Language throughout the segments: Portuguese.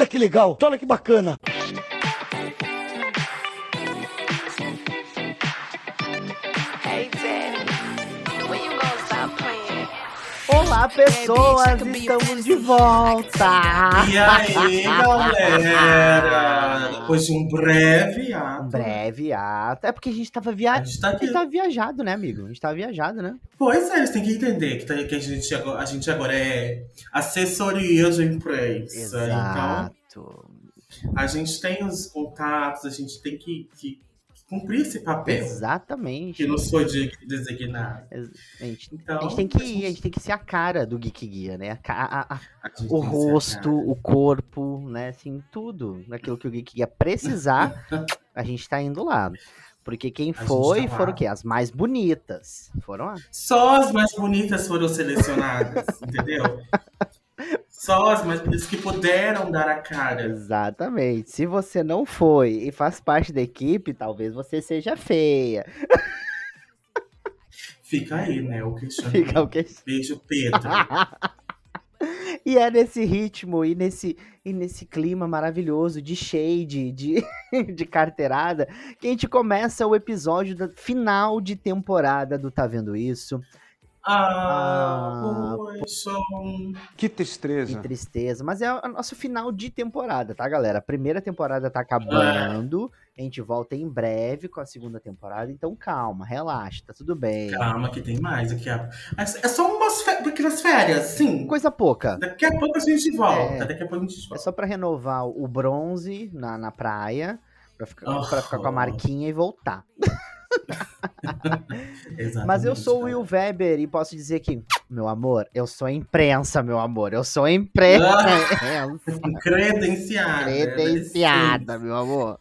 Olha que legal, olha que bacana. Olá, pessoas! Estamos de volta! E aí, galera? Depois de um breve ato. Um breve ato. É porque a gente tava viajando. A gente tá A gente tava viajado, né, amigo? A gente tava viajado, né? Pois é, eles têm que entender que, tá- que a, gente agora, a gente agora é assessoria de imprensa. Exato. Então, a gente tem os contatos, a gente tem que, que cumprir esse papel Exatamente. que nos foi de- designado. A gente, Então, a gente tem que ir, a gente tem que ser a cara do Geek Guia, né? A a- o rosto, o corpo, né? Assim, tudo. Naquilo que o Geek Guia precisar, a gente tá indo lá. Porque quem foi tá foram o quê? As mais bonitas. Foram lá. Só as mais bonitas foram selecionadas, entendeu? Só as mais bonitas que puderam dar a cara. Exatamente. Se você não foi e faz parte da equipe, talvez você seja feia. Fica aí, né? O questionamento. Fica o que Beijo, Pedro. E é nesse ritmo e nesse, e nesse clima maravilhoso de shade, de, de carteirada, que a gente começa o episódio da final de temporada do Tá Vendo Isso? Ah, Ah, poxa. Que Que tristeza. tristeza. Mas é o nosso final de temporada, tá, galera? A primeira temporada tá acabando. A gente volta em breve com a segunda temporada. Então calma, relaxa, tá tudo bem. Calma, que tem mais aqui. ó. É só umas pequenas férias, sim. Coisa pouca. Daqui a pouco a gente volta. É. Daqui a pouco a gente É volta. só pra renovar o bronze na, na praia, pra ficar, Oh. pra ficar com a marquinha e voltar. Mas eu sou o. Will Weber e posso dizer que, meu amor, eu sou imprensa, meu amor. Eu sou imprensa. Credenciada. Credenciada, meu amor.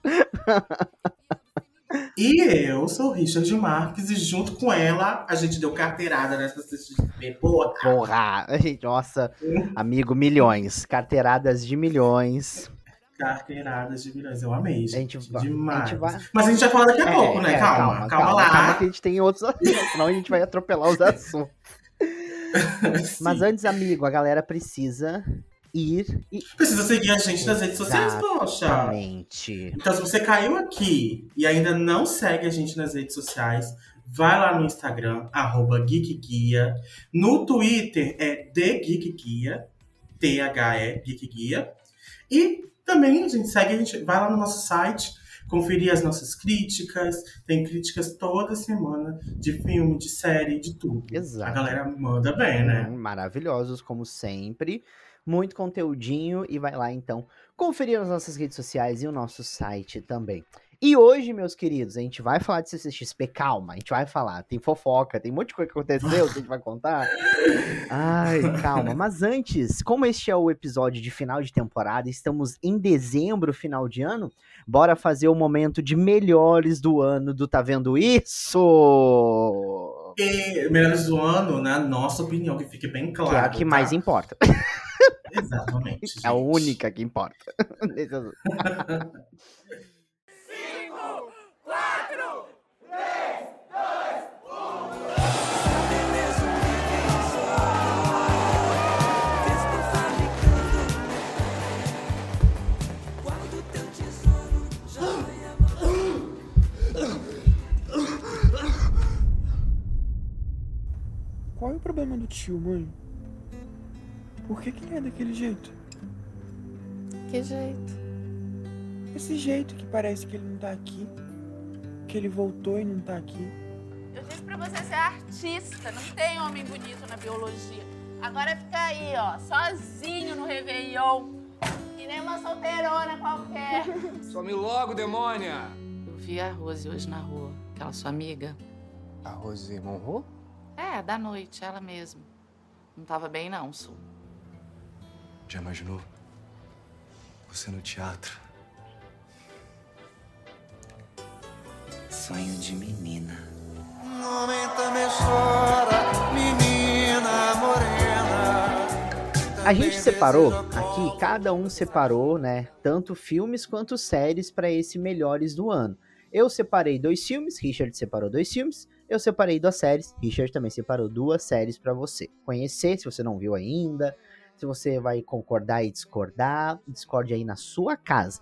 E eu sou o Richard Marques e junto com ela a gente deu carteirada nessa CXP. Boa, Porra, gente, nossa, amigo, milhões. Carteiradas de milhões. Carteiradas de milhões. Eu amei, A gente. gente vai. Demais. A gente vai... Mas a gente vai falar daqui a É, pouco, né? é, calma, calma, lá. Calma que a gente tem outros assuntos, senão a gente vai atropelar os assuntos. Mas antes, amigo, a galera precisa ir e. Precisa seguir a gente nas redes sociais, poxa. Exatamente. Então, se você caiu aqui e ainda não segue a gente nas redes sociais, vai lá no Instagram, arroba GeekGuia. No Twitter é TheGeekGuia, T-H-E, GeekGuia. E também a gente segue, a gente vai lá no nosso site, conferir as nossas críticas. Tem críticas toda semana de filme, de série, de tudo. Exato. A galera manda bem, né? Hum, Maravilhosos, como sempre. Muito conteúdinho. E vai lá, então, conferir as nossas redes sociais e o nosso site também. E hoje, meus queridos, a gente vai falar de CCXP. Calma, a gente vai falar. Tem fofoca, tem um monte de coisa que aconteceu que a gente vai contar. Ai, calma. Mas antes, como este é o episódio de final de temporada, estamos em dezembro, final de ano, bora fazer o momento de melhores do ano do Tá Vendo Isso? E melhores do ano, na nossa opinião, que fique bem claro. Que é a que tá? mais importa. Exatamente. É a gente. única que importa. Qual é o problema do tio, mãe? Por que, que ele é daquele jeito? Que jeito? Esse jeito que parece que ele não tá aqui. Que ele voltou e não tá aqui. Eu disse pra você ser artista, não tem homem bonito na biologia. Agora fica aí, ó, sozinho no Réveillon. Que nem uma solteirona qualquer. Some logo, demônia! Eu vi a Rose hoje na rua, aquela sua amiga. A Rose Monroe? É, da noite, ela mesma. Não tava bem não, Su. Já imaginou? Você no teatro. Sonho de menina. A gente separou aqui, cada um separou, né? Tanto filmes quanto séries para esse melhores do ano. Eu separei dois filmes, Richard separou dois filmes. Eu separei duas séries, Richard também separou duas séries para você conhecer, se você não viu ainda, Se você vai concordar e discordar, discorde aí na sua casa.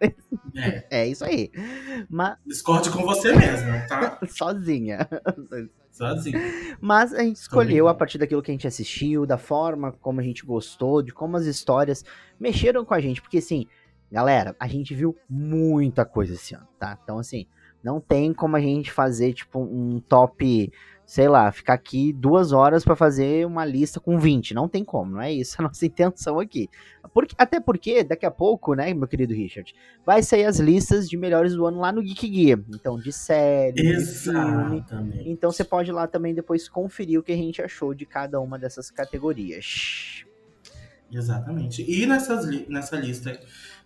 É, É isso aí. Mas discorde com você mesmo, tá? sozinha. Sozinho. Mas a gente escolheu brincando. a partir daquilo que a gente assistiu, da forma como a gente gostou, de como as histórias mexeram com a gente. Porque, assim, galera, a gente viu muita coisa esse ano, tá? Então, assim, não tem como a gente fazer, tipo, um top, sei lá, ficar aqui duas horas pra fazer uma lista com 20. Não tem como, não é isso a nossa intenção aqui. Porque, até porque, daqui a pouco, né, meu querido Richard, vai sair as listas de melhores do ano lá no Geek Guia. Então, de série, de filme. Então você pode ir lá também depois conferir o que a gente achou de cada uma dessas categorias. Exatamente. E nessas nessa lista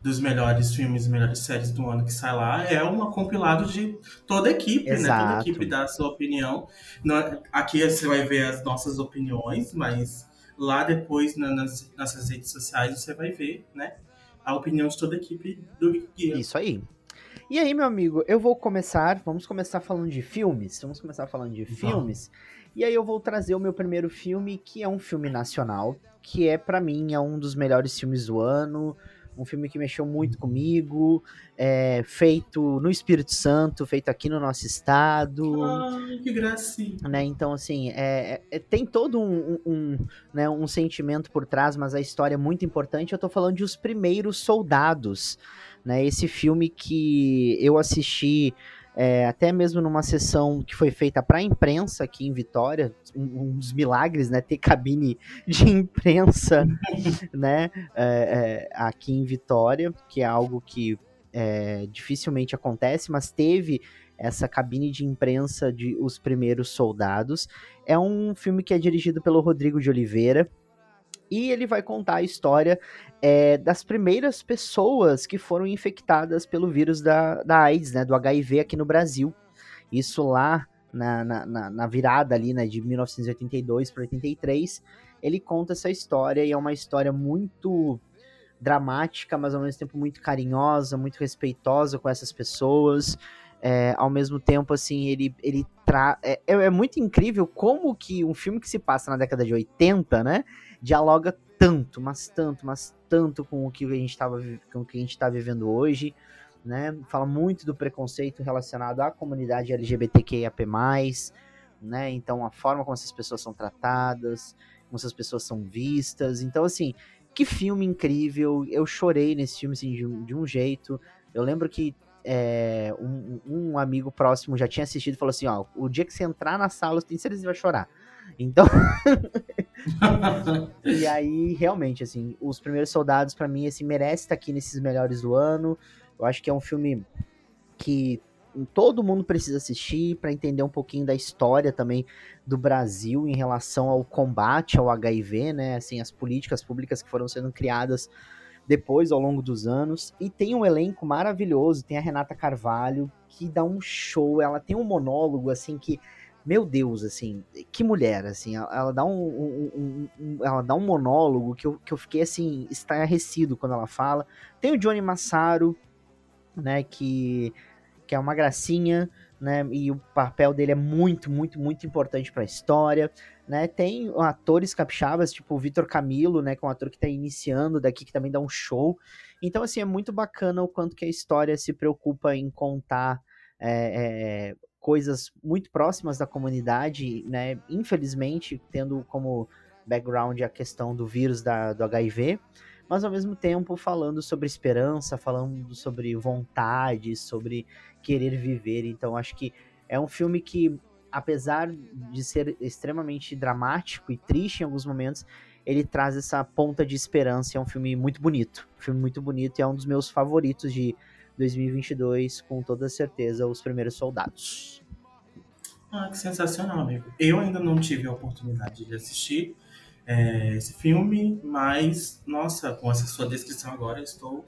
dos melhores filmes e melhores séries do ano que sai lá, é um compilado de toda a equipe, né? Toda Exato. a equipe dá a sua opinião. É- aqui você vai ver as nossas opiniões, mas lá depois na- nas nossas redes sociais você vai ver, né? A opinião de toda a equipe do Guia. Isso aí. E aí, meu amigo, eu vou começar. Vamos começar falando de filmes. Vamos começar falando de filmes. E aí eu vou trazer o meu primeiro filme, que é um filme nacional, que é pra mim é um dos melhores filmes do ano. Um filme que mexeu muito comigo, é, feito no Espírito Santo, feito aqui no nosso estado. Ai, que gracinha. né? Então, assim, é, é- é- tem todo um, um- um, né, um sentimento por trás, mas a história é muito importante. Eu tô falando de Os Primeiros Soldados, né? Esse filme que eu assisti é, até mesmo numa sessão que foi feita pra imprensa aqui em Vitória, um, um dos milagres, né? Ter cabine de imprensa, né? é, é, aqui em Vitória, que é algo que é, dificilmente acontece, mas teve essa cabine de imprensa de Os Primeiros Soldados. É um filme que é dirigido pelo Rodrigo de Oliveira. E ele vai contar a história é, das primeiras pessoas que foram infectadas pelo vírus da, da AIDS, né, do HIV aqui no Brasil. Isso lá na, na, na- virada ali, né, de 1982 para 83. Ele conta essa história e é uma história muito dramática, mas ao mesmo tempo muito carinhosa, muito respeitosa com essas pessoas. É, ao mesmo tempo, assim, ele, ele. É, é é muito incrível como que um filme que se passa na década de 80, né, dialoga tanto, mas tanto, mas tanto com o que a gente tava, vi- com o que a gente tá vivendo hoje, né? Fala muito do preconceito relacionado à comunidade LGBTQIAP+, né? Então a forma como essas pessoas são tratadas, como essas pessoas são vistas. Então assim, que filme incrível! Eu chorei nesse filme assim, de, um, de um jeito. Eu lembro que é, um, um amigo próximo já tinha assistido e falou assim: ó, o dia que você entrar na sala, eu tenho certeza que você vai chorar. Então, e aí, realmente, assim, os primeiros soldados, pra mim, assim, merece estar aqui nesses melhores do ano. Eu acho que é um filme que todo mundo precisa assistir pra entender um pouquinho da história também do Brasil em relação ao combate ao HIV, né? Assim, as políticas públicas que foram sendo criadas depois ao longo dos anos. E tem um elenco maravilhoso, tem a Renata Carvalho, que dá um show, ela tem um monólogo, assim, que meu Deus, assim, que mulher, assim, ela, dá um, um- um- ela dá um monólogo que eu, que eu fiquei, assim, estarrecido quando ela fala. Tem o Johnny Massaro, né, que, que é uma gracinha, né, e o papel dele é muito, muito, muito importante pra história, né, tem atores capixabas, tipo o Vitor Camilo, né, que é um ator que tá iniciando daqui, que também dá um show, então, assim, é muito bacana o quanto que a história se preocupa em contar é, é, coisas muito próximas da comunidade, né? Infelizmente, tendo como background a questão do vírus da, do HIV, mas ao mesmo tempo falando sobre esperança, falando sobre vontade, sobre querer viver. Então, acho que é um filme que, apesar de ser extremamente dramático e triste em alguns momentos, ele traz essa ponta de esperança. É um filme muito bonito, um filme muito bonito e é um dos meus favoritos de 2022, com toda certeza, Os Primeiros Soldados. Ah, que sensacional, amigo. Eu ainda não tive a oportunidade de assistir é, esse filme, mas, nossa, com essa sua descrição agora, estou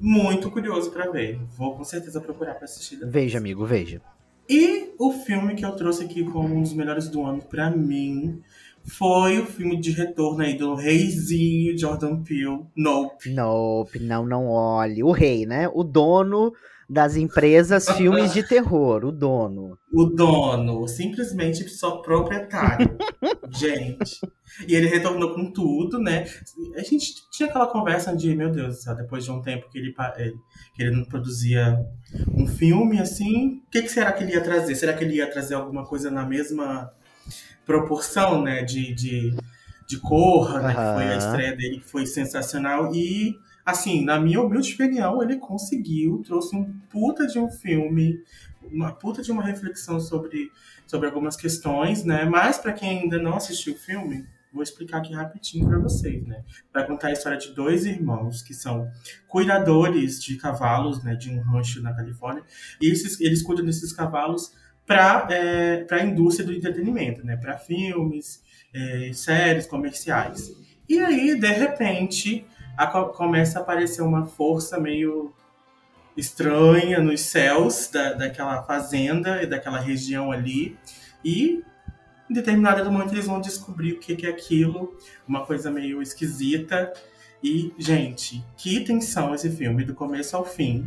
muito curioso para ver. Vou com certeza procurar para assistir. depois. Veja, amigo, veja. E o filme que eu trouxe aqui como um dos melhores do ano pra mim foi o filme de retorno aí do reizinho Jordan Peele, Nope. Nope, não, não olhe. O rei, né? O dono das empresas filmes de terror, o dono. O dono, simplesmente só proprietário. gente. E ele retornou com tudo, né? A gente tinha aquela conversa de, meu Deus do céu, depois de um tempo que ele, eh, que ele não produzia um filme, assim, o que, que será que ele ia trazer? Será que ele ia trazer alguma coisa na mesma proporção, né? De, de, de Corra, né? Que foi a estreia dele, que foi sensacional. E, assim, na minha humilde opinião, ele conseguiu, trouxe um puta de um filme, uma puta de uma reflexão sobre, sobre algumas questões, né? Mas para quem ainda não assistiu o filme, vou explicar aqui rapidinho para vocês, né? Vai contar a história de dois irmãos que são cuidadores de cavalos, né? De um rancho na Califórnia. E esses, eles cuidam desses cavalos para é, a indústria do entretenimento, né? Para filmes, é, séries, comerciais. E aí, de repente, a co- começa a aparecer uma força meio estranha nos céus da, daquela fazenda e daquela região ali. E em determinado momento eles vão descobrir o que, que é aquilo, uma coisa meio esquisita. E, gente, que tensão esse filme, do começo ao fim.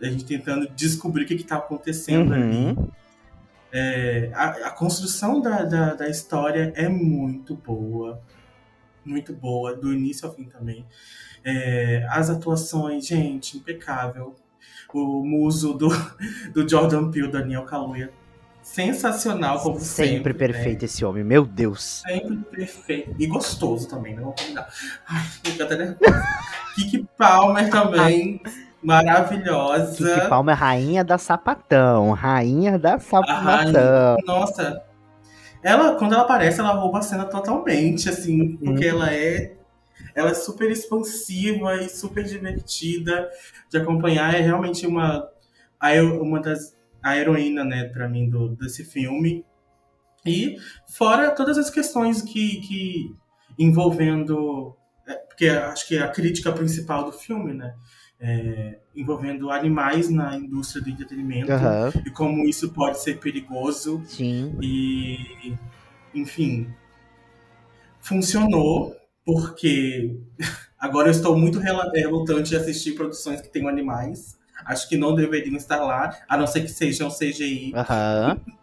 A gente tentando descobrir o que está acontecendo ali. É, a, a construção da, da, da história é muito boa. Muito boa, do início ao fim também. É, as atuações, gente, impecável. O muso do, do Jordan Peele, Daniel Kaluuya, sensacional, como sempre. Sempre né? perfeito esse homem, meu Deus. Sempre perfeito. E gostoso também, não vou combinar. Ai, fico até nervosa. Kiki Palmer também, maravilhosa. Kiki Palmer, rainha da sapatão, rainha da sapatão. rainha, nossa. Ela, quando ela aparece, ela rouba a cena totalmente, assim, porque ela é. Ela é super expansiva e super divertida de acompanhar. É realmente uma, uma das. A heroína, né, pra mim, do, desse filme. E fora todas as questões que. que envolvendo. é, Porque acho que é a crítica principal do filme, né? É, envolvendo animais na indústria do entretenimento Aham, e como isso pode ser perigoso. Sim. e enfim funcionou porque agora eu estou muito rela- relutante de assistir produções que tenham animais. Acho que não deveriam estar lá a não ser que sejam CGI Aham.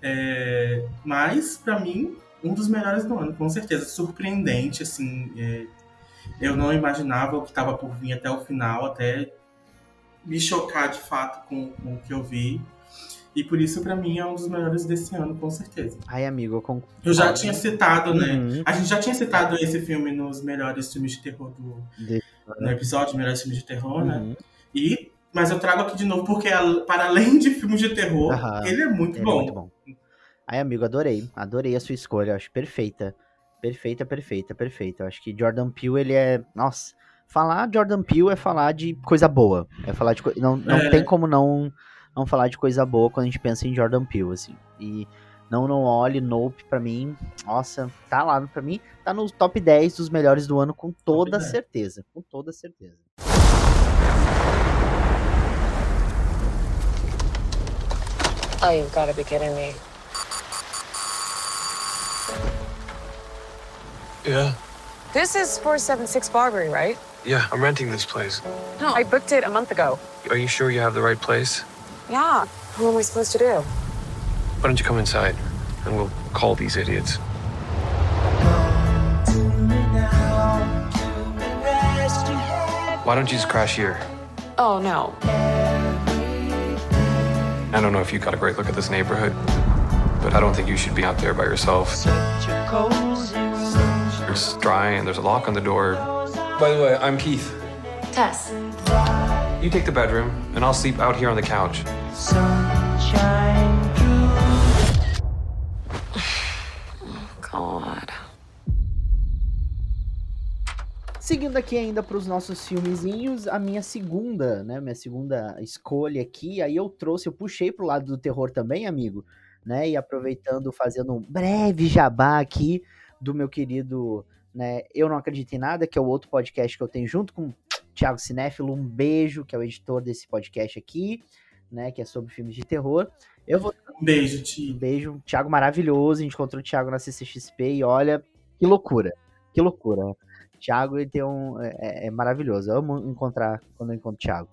É, mas pra mim um dos melhores do ano com certeza. Surpreendente assim é, eu não imaginava o que estava por vir até o final até me chocar de fato com, com o que eu vi e por isso pra mim é um dos melhores desse ano com certeza Ai, amigo, eu concordo. eu já tinha citado né Uhum. a gente já tinha citado esse filme nos melhores filmes de terror do De- no episódio melhores filmes de terror né Uhum. e mas eu trago aqui de novo porque para além de filmes de terror Aham. ele é muito Ele é bom muito bom. Ai, amigo, adorei. Adorei a sua escolha. Acho perfeita. Perfeita, perfeita, perfeita. Eu acho que Jordan Peele, ele é. Nossa, falar Jordan Peele é falar de coisa boa. É falar de coisa. Não, não É. tem como não, não falar de coisa boa quando a gente pensa em Jordan Peele, assim. E não, não olhe, Nope, pra mim. Nossa, tá lá pra mim. Tá no top 10 dos melhores do ano, com toda 10. certeza. Com toda certeza. Oh, you've got to be kidding me. Yeah. This is 476 Barbary, right? Yeah, I'm renting this place. No, I booked it a month ago. Are you sure you have the right place? Yeah. What am I supposed to do? Why don't you come inside and we'll call these idiots? Why don't you just crash here? Oh, no. I don't know if you got a great look at this neighborhood, but I don't think you should be out there by yourself. It's dry and there's a lock on the door. By the way, I'm Keith. Tess. You take the bedroom, and I'll sleep out here on the couch. God. Seguindo aqui ainda para os nossos filmezinhos, a minha segunda, né, minha segunda escolha aqui, aí eu trouxe, eu puxei pro lado do terror também, amigo, né, e aproveitando, fazendo um breve jabá aqui do meu querido, né, Eu Não Acredito em Nada, que é o outro podcast que eu tenho junto com o Thiago Cinéfilo, um beijo, que é o editor desse podcast aqui, né? Que é sobre filmes de terror. Eu vou Um beijo, um Ti. beijo, Thiago maravilhoso. A gente encontrou o Thiago na CCXP e olha, que loucura. Que loucura. Thiago ele tem um. É, é maravilhoso. Eu amo encontrar quando eu encontro o Thiago.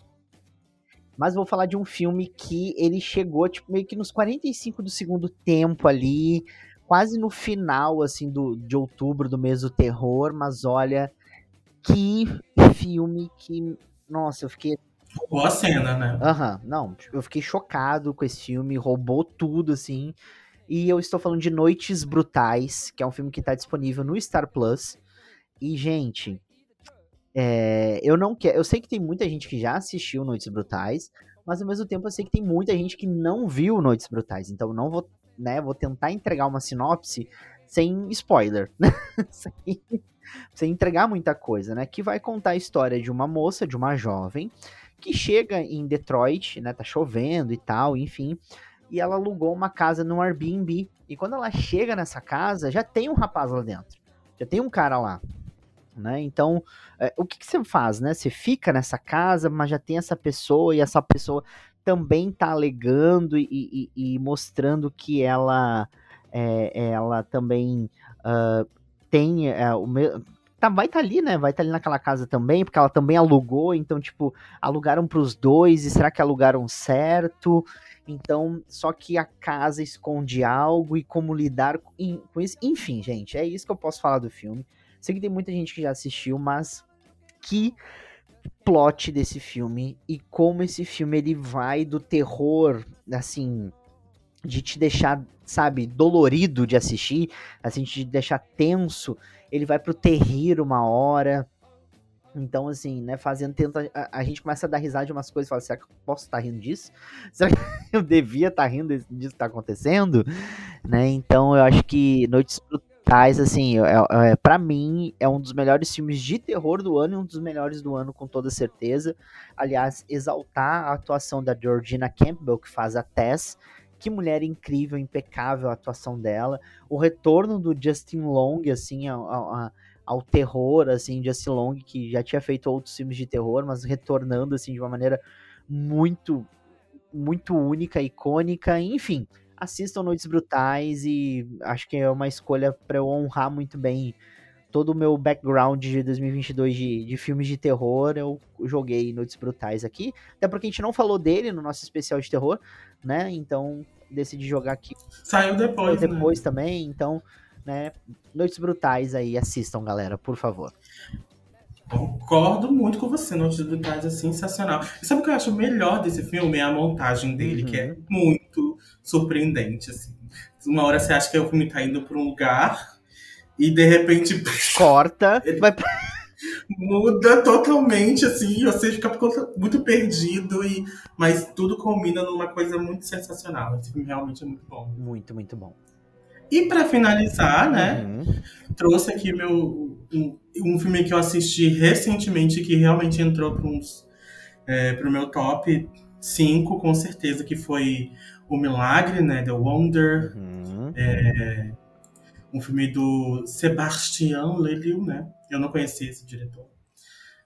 Mas vou falar de um filme que ele chegou, tipo, meio que nos 45 do segundo tempo ali, quase no final, assim, do, de outubro do mês do terror. Mas olha, que filme que. Nossa, eu fiquei Boa cena, né? Aham, não, eu fiquei chocado com esse filme, roubou tudo, assim. E eu estou falando de Noites Brutais, que é um filme que tá disponível no Star Plus. E, gente, é, eu não quero. Eu sei que tem muita gente que já assistiu Noites Brutais, mas ao mesmo tempo eu sei que tem muita gente que não viu Noites Brutais. Então eu não vou, né, vou tentar entregar uma sinopse sem spoiler, né? sem, sem entregar muita coisa, né? Que vai contar a história de uma moça, de uma jovem, que chega em Detroit, né? Tá chovendo e tal, enfim. E ela alugou uma casa no Airbnb. E quando ela chega nessa casa, já tem um rapaz lá dentro. Já tem um cara lá. Né? Então, é, o que, que você faz, né? Você fica nessa casa, mas já tem essa pessoa e essa pessoa também tá alegando e, e- e mostrando que ela, é, ela também ah, tem é, o me- tá, vai estar ali, né? Vai estar ali naquela casa também, porque ela também alugou, então, tipo, alugaram pros dois, e será que alugaram certo? Então, só que a casa esconde algo e como lidar com isso. Enfim, gente, é isso que eu posso falar do filme. Sei que tem muita gente que já assistiu, mas que plot desse filme e como esse filme ele vai do terror, assim, de te deixar, sabe, dolorido de assistir, assim, de te deixar tenso, ele vai pro terrir uma hora. Então, assim, né, fazendo, tenta, a, gente começa a dar risada de umas coisas e fala, será que eu posso estar rindo disso? Será que eu devia estar rindo desse- disso que tá acontecendo? Né, então eu acho que Noites Brutais, assim, é, é, pra mim, é um dos melhores filmes de terror do ano e um dos melhores do ano, com toda certeza. Aliás, exaltar a atuação da Georgina Campbell, que faz a Tess, que mulher incrível, impecável a atuação dela. O retorno do Justin Long, assim, ao, ao- ao terror, assim, Justin Long, que já tinha feito outros filmes de terror, mas retornando, assim, de uma maneira muito, muito única, icônica, enfim. Assistam Noites Brutais e acho que é uma escolha para eu honrar muito bem todo o meu background de 2022 de, de filmes de terror. Eu joguei Noites Brutais aqui, até porque a gente não falou dele no nosso especial de terror, né? Então decidi jogar aqui Saiu depois, né? depois também, então, né? Noites Brutais aí, assistam, galera, por favor. Concordo muito com você, Brutais é sensacional. E sabe o que eu acho melhor desse filme? É a montagem dele, Uhum. que é muito surpreendente, assim. Uma hora você acha que o filme tá indo pra um lugar e de repente Corta, vai pra- muda totalmente, assim, você fica muito perdido, e... mas tudo combina numa coisa muito sensacional. Esse filme realmente é muito bom. muito, muito bom. E pra finalizar, né? Uhum. trouxe aqui meu um, filme que eu assisti recentemente que realmente entrou para uns é, pro meu top 5, com certeza, que foi O Milagre, né? The Wonder, Uhum. um filme do Sebastião Lelio, né? Eu não conhecia esse diretor,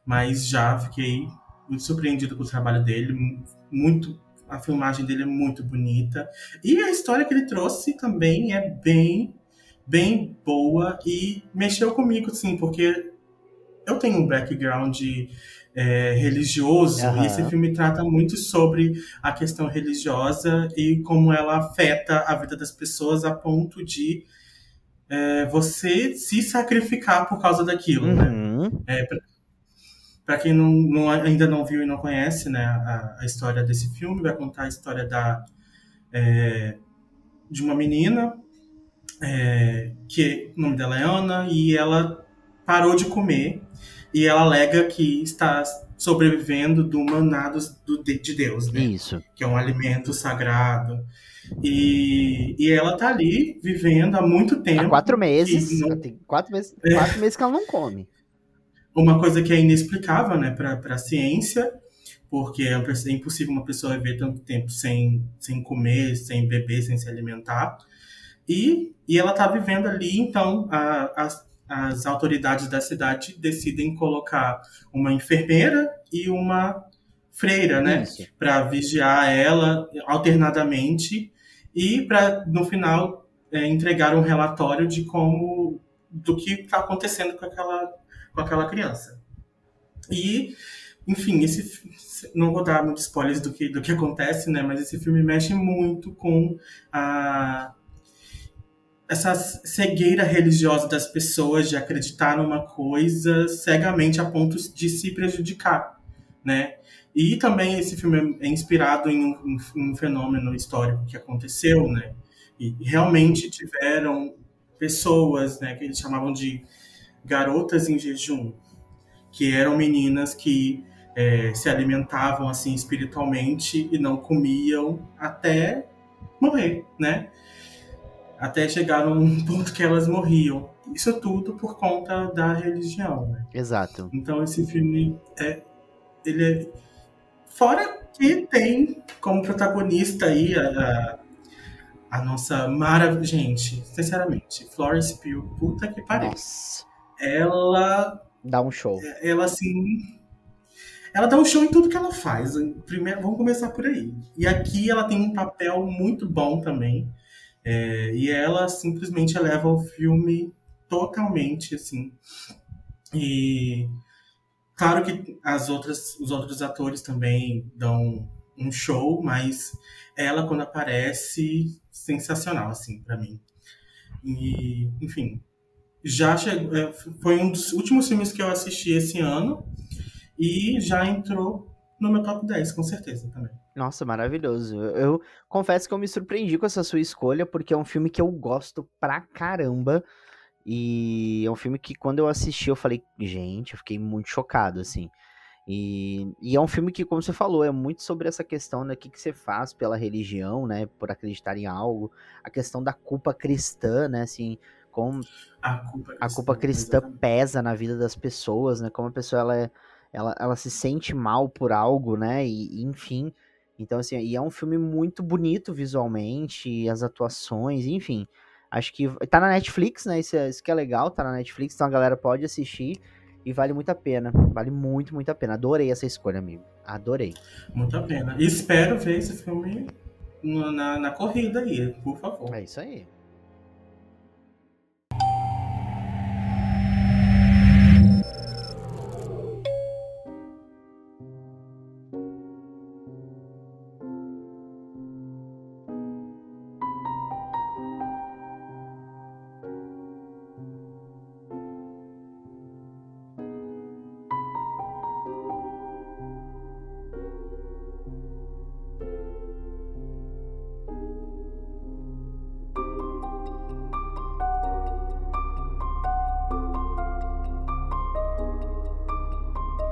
mas já fiquei muito surpreendido com o trabalho dele, mu- muito a filmagem dele é muito bonita e a história que ele trouxe também é bem bem boa e mexeu comigo, sim, porque eu tenho um background é, religioso Aham. e esse filme trata muito sobre a questão religiosa e como ela afeta a vida das pessoas a ponto de é, você se sacrificar por causa daquilo, né? Uhum. Para quem não, não- ainda não viu e não conhece, né, a, a história desse filme, vai contar a história da é, de uma menina é, que o nome dela é Ana e ela parou de comer e ela alega que está sobrevivendo do maná dos- do, de de Deus, né? Isso. que é um alimento sagrado. E, e ela tá ali vivendo há muito tempo. Há quatro meses. não- Tem quatro meses, É. quatro meses que ela não come. uma coisa que é inexplicável né, para a ciência, porque é é impossível uma pessoa viver tanto tempo sem, sem comer, sem beber, sem se alimentar. E, e ela está vivendo ali, então a- as, as autoridades da cidade decidem colocar uma enfermeira e uma freira, né? Para vigiar ela alternadamente e para no final é, entregar um relatório de como do que está acontecendo com aquela com aquela criança. E enfim, esse não vou dar muitos spoilers do que do que acontece, né? Mas esse filme mexe muito com a essa cegueira religiosa das pessoas de acreditar numa coisa cegamente a ponto de se prejudicar, né? E também esse filme é inspirado em um, um fenômeno histórico que aconteceu, né? E realmente tiveram pessoas, né, que eles chamavam de garotas em jejum, que eram meninas que eh, se alimentavam assim espiritualmente e não comiam até morrer, né? Até chegar num ponto que elas morriam. Isso tudo por conta da religião, né? Exato. Então esse filme é ele é fora que tem como protagonista aí a, a, a nossa maravilhosa gente, sinceramente, Florence Pugh, puta que pariu. Nossa. Ela Dá um show. ela assim ela dá um show em tudo que ela faz. Primeiro, vamos começar por aí. E aqui ela tem um papel muito bom também. É, e ela simplesmente eleva o filme totalmente, assim. E claro que as outras, os outros atores também dão um show, mas ela quando aparece, sensacional, assim, para mim. E, enfim, já chegou, é, foi um dos últimos filmes que eu assisti esse ano e já entrou no meu top 10, com certeza também. Nossa, maravilhoso. Eu, eu confesso que eu me surpreendi com essa sua escolha, porque é um filme que eu gosto pra caramba. E é um filme que quando eu assisti, eu falei, gente, eu fiquei muito chocado, assim. E, e é um filme que, como você falou, é muito sobre essa questão, né? Que, que você faz pela religião, né? Por acreditar em algo. A questão da culpa cristã, né? Assim, como A culpa, a culpa cristã pesa na vida das pessoas, né? Como a pessoa ela, é- ela, ela se sente mal por algo, né? E, enfim. Então, assim, e é um filme muito bonito visualmente, as atuações, enfim. Acho que tá na Netflix, né? Isso, é- isso que é legal, tá na Netflix, então a galera pode assistir e vale muito a pena. Vale muito, muito a pena. Adorei essa escolha, amigo. Adorei. Muito a pena. E espero ver esse filme na, na corrida aí, por favor. É isso aí.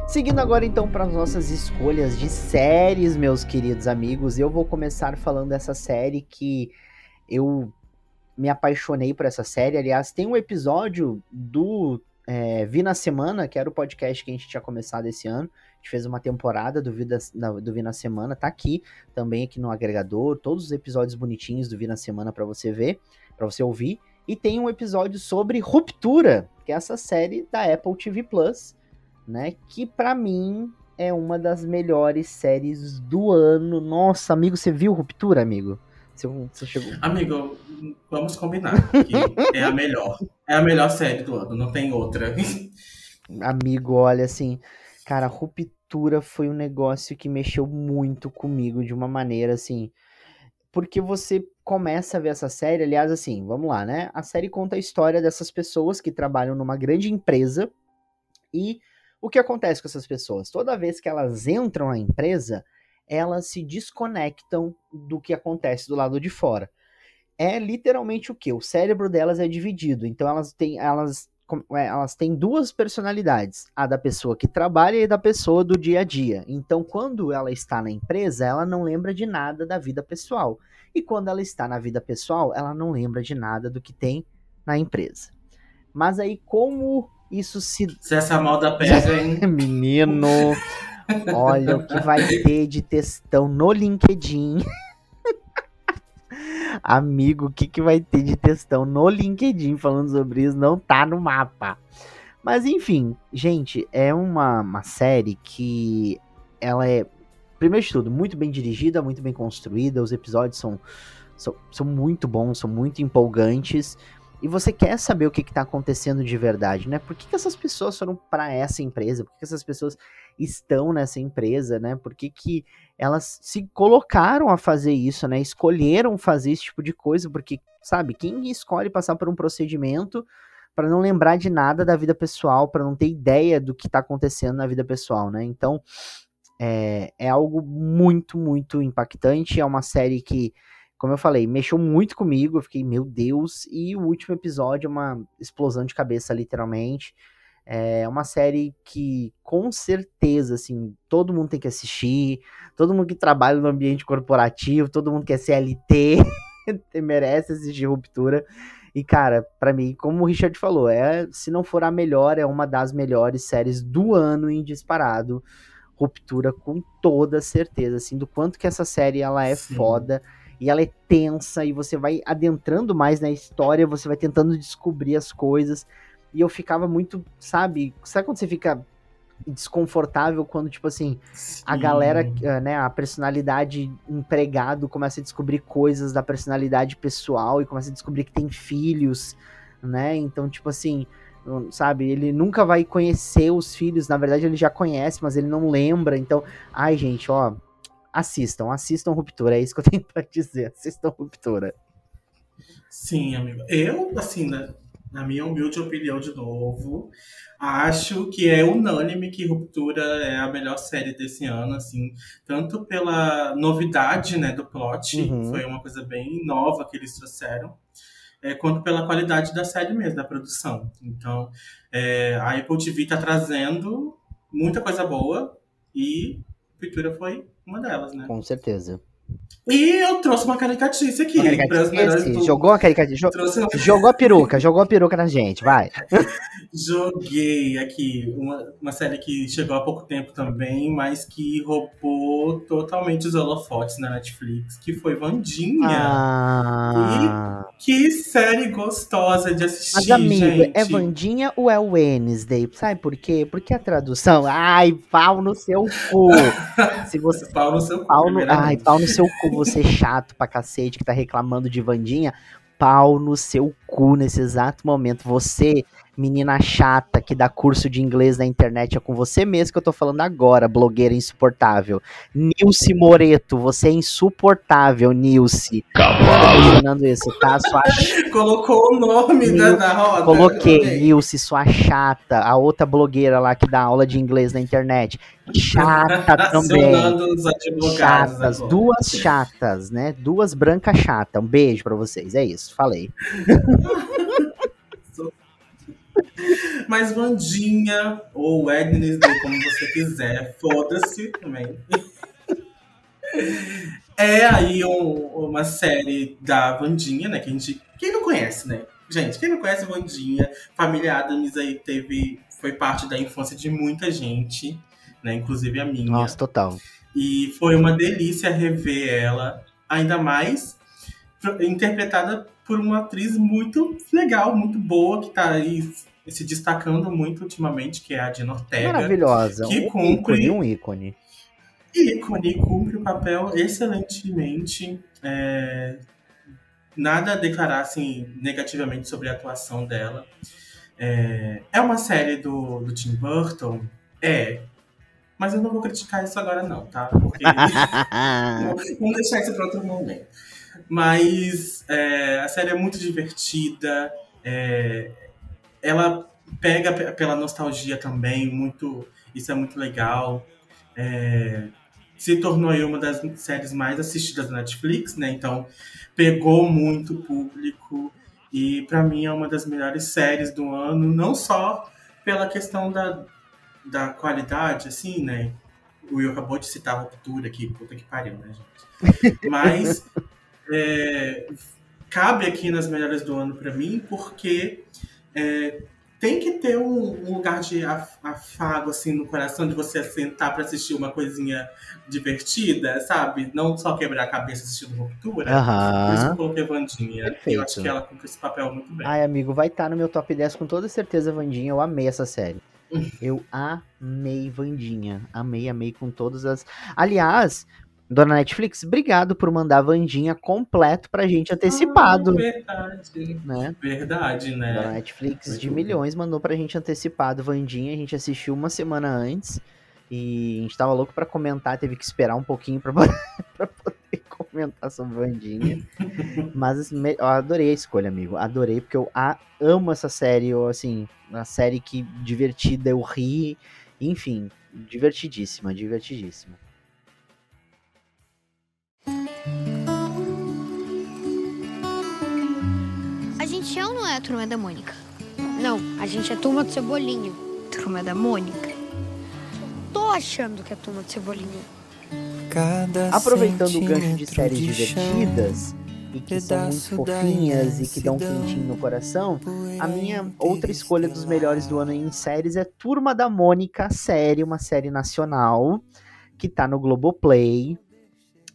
Seguindo agora então para as nossas escolhas de séries, meus queridos amigos, eu vou começar falando dessa série que eu me apaixonei por essa série. Aliás, tem um episódio do é, Vi na Semana, que era o podcast que a gente tinha começado esse ano. A gente fez uma temporada do, Vida, da- do Vi na Semana, tá aqui também aqui no agregador, todos os episódios bonitinhos do Vi na Semana para você ver, para você ouvir. E tem um episódio sobre Ruptura, que é essa série da Apple TV Plus né? Que pra mim é uma das melhores séries do ano. Nossa, amigo, você viu Ruptura, amigo? Você, você chegou. Amigo, vamos combinar que é a melhor. É a melhor série do ano, não tem outra. Amigo, olha assim, cara, Ruptura foi um negócio que mexeu muito comigo de uma maneira assim. Porque você começa a ver essa série, aliás, assim, vamos lá, né? A série conta a história dessas pessoas que trabalham numa grande empresa e o que acontece com essas pessoas? Toda vez que elas entram na empresa, elas se desconectam do que acontece do lado de fora. É literalmente o que? O cérebro delas é dividido. Então elas têm, elas, é, elas têm duas personalidades: a da pessoa que trabalha e da pessoa do dia a dia. Então, quando ela está na empresa, ela não lembra de nada da vida pessoal. E quando ela está na vida pessoal, ela não lembra de nada do que tem na empresa. Mas aí, como isso se Se essa moda pega, hein? Menino, olha o que vai ter de textão no LinkedIn. Amigo, o que, que vai ter de textão no LinkedIn falando sobre isso? Não tá no mapa. Mas enfim, gente, é uma, uma série que ela é primeiro de tudo, muito bem dirigida, muito bem construída, os episódios são, são, são muito bons, são muito empolgantes. E você quer saber o que está acontecendo de verdade, né? Por que, que essas pessoas foram para essa empresa? Por que, que essas pessoas estão nessa empresa, né? Por que, que elas se colocaram a fazer isso, né? Escolheram fazer esse tipo de coisa, porque, sabe, quem escolhe passar por um procedimento para não lembrar de nada da vida pessoal, para não ter ideia do que está acontecendo na vida pessoal, né? Então, é, é algo muito, muito impactante. É uma série que, como eu falei, mexeu muito comigo. Eu fiquei, meu Deus. E o último episódio é uma explosão de cabeça, literalmente. É uma série que, com certeza, assim, todo mundo tem que assistir. Todo mundo que trabalha no ambiente corporativo, todo mundo que é CLT, merece assistir Ruptura. E, cara, para mim, como o Richard falou, é, se não for a melhor, é uma das melhores séries do ano em disparado. Ruptura com toda certeza, assim, do quanto que essa série ela é Sim. foda e ela é tensa e você vai adentrando mais na história, você vai tentando descobrir as coisas. E eu ficava muito, sabe, sabe quando você fica desconfortável quando, tipo assim, Sim. a galera, eh, né, a personalidade empregado começa a descobrir coisas da personalidade pessoal e começa a descobrir que tem filhos, né? Então, tipo assim, sabe? Ele nunca vai conhecer os filhos, na verdade ele já conhece, mas ele não lembra. Então, ai, gente, ó, assistam, assistam Ruptura, é isso que eu tenho pra dizer, assistam Ruptura. Sim, amigo. Eu, assim, na, na minha humilde opinião, de novo, acho que é unânime que Ruptura é a melhor série desse ano, assim, tanto pela novidade, né, do plot, uhum. foi uma coisa bem nova que eles trouxeram, é, quanto pela qualidade da série mesmo, da produção. Então, é, a Apple TV está trazendo muita coisa boa e Pintura foi uma delas, né? Com certeza. E eu trouxe uma caricatice aqui. Uma caricatice. Jogou a caricatice. Uma... Jogou a peruca, jogou a peruca na gente, vai. Joguei aqui uma, uma série que chegou há pouco tempo também, mas que roubou totalmente os holofotes na Netflix, que foi Vandinha. Ah. E que série gostosa de assistir, Mas, amigo, gente. é Vandinha ou é Wednesday? Sabe por quê? Porque a tradução, ai, pau no seu cu. Se você... Pau no seu cu, pau no... Ai, pau no seu cu, você chato pra cacete que tá reclamando de Vandinha. Pau no seu cu nesse exato momento. Você menina chata que dá curso de inglês na internet, é com você mesmo que eu tô falando agora, blogueira insuportável. Nilce Moreto, você é insuportável, Nilce. Cavalo. isso, tá? Sua... Colocou o nome Nil... da, da roda. Coloquei, okay. Nilce, sua chata, a outra blogueira lá que dá aula de inglês na internet. Chata também. Chatas, agora. duas chatas, né? Duas brancas chatas. Um beijo para vocês, é isso, falei. Mas Vandinha, ou Wednesday, como você quiser, foda-se também. É aí um, uma série da Vandinha, né? Que a gente. Quem não conhece, né? Gente, quem não conhece Vandinha, Família Adams aí teve. Foi parte da infância de muita gente, né? Inclusive a minha. Nossa, total. E foi uma delícia rever ela, ainda mais interpretada por uma atriz muito legal, muito boa, que tá aí se destacando muito ultimamente, que é a Dina Ortega. Maravilhosa. Que um cumpre, ícone, um ícone. Ícone, cumpre o papel excelentemente. É, nada a declarar assim, negativamente sobre a atuação dela. É, é uma série do, do Tim Burton? É. Mas eu não vou criticar isso agora, não, tá? Porque. vamos deixar isso para outro momento. Mas é, a série é muito divertida. É, ela pega pela nostalgia também, muito. Isso é muito legal. É, se tornou uma das séries mais assistidas da Netflix, né? Então pegou muito público e para mim é uma das melhores séries do ano, não só pela questão da, da qualidade, assim, né? O Will acabou de citar a ruptura aqui, puta que pariu, né, gente? Mas é, cabe aqui nas melhores do ano para mim, porque é, tem que ter um, um lugar de afago assim no coração de você sentar para assistir uma coisinha divertida, sabe? Não só quebrar a cabeça assistindo ruptura. Uhum. Por isso eu coloquei Vandinha. Perfeito. Eu acho que ela cumpre esse papel muito bem. Ai, amigo, vai estar tá no meu top 10 com toda certeza, Vandinha. Eu amei essa série. Eu amei Vandinha. Amei, amei com todas as. Aliás, dona Netflix, obrigado por mandar Vandinha completo pra gente antecipado. Ah, verdade. Né? Verdade, né? Dona Netflix Muito de milhões mandou pra gente antecipado Vandinha. A gente assistiu uma semana antes. E a gente tava louco pra comentar, teve que esperar um pouquinho pra, poder- pra poder comentar sobre Vandinha. Mas assim, eu adorei a escolha, amigo. Adorei, porque eu a- amo essa série. Eu, assim, uma série que divertida, eu ri. Enfim, divertidíssima, divertidíssima. A gente é ou não é a turma da Mônica? Não, a gente é turma do Cebolinha. Turma da Mônica? Tô achando que é turma do Cebolinha. Aproveitando o gancho de séries divertidas e que são muito fofinhas e que dão um quentinho no coração, a minha outra escolha dos melhores do ano em séries é Turma da Mônica, série, uma série nacional que tá no Globoplay.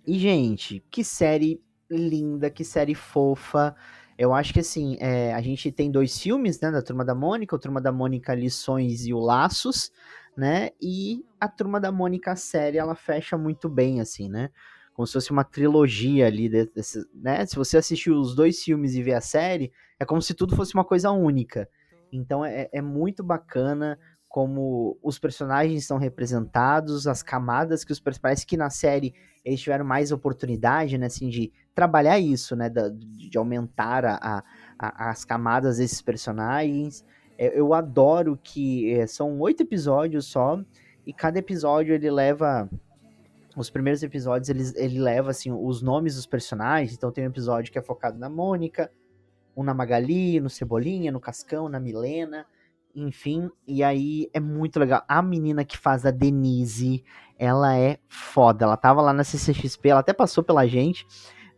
E, gente, que série linda, que série fofa. Eu acho que assim, é, a gente tem dois filmes, né, da Turma da Mônica, o Turma da Mônica Lições e o Laços, né? E a Turma da Mônica série, ela fecha muito bem, assim, né? Como se fosse uma trilogia ali, de- desse, né? Se você assistir os dois filmes e ver a série, é como se tudo fosse uma coisa única. Então é, é muito bacana como os personagens são representados, as camadas que os. Parece que na série eles tiveram mais oportunidade, né? Assim, de trabalhar isso, né? de, de aumentar a- a- as camadas desses personagens. É, Eu adoro que é, são oito episódios só, e cada episódio ele leva. Os primeiros episódios ele, ele leva assim, os nomes dos personagens. Então tem um episódio que é focado na Mônica, um na Magali, no Cebolinha, no Cascão, na Milena, enfim. E aí é muito legal. A menina que faz a Denise, ela é foda. Ela tava lá na CCXP, ela até passou pela gente,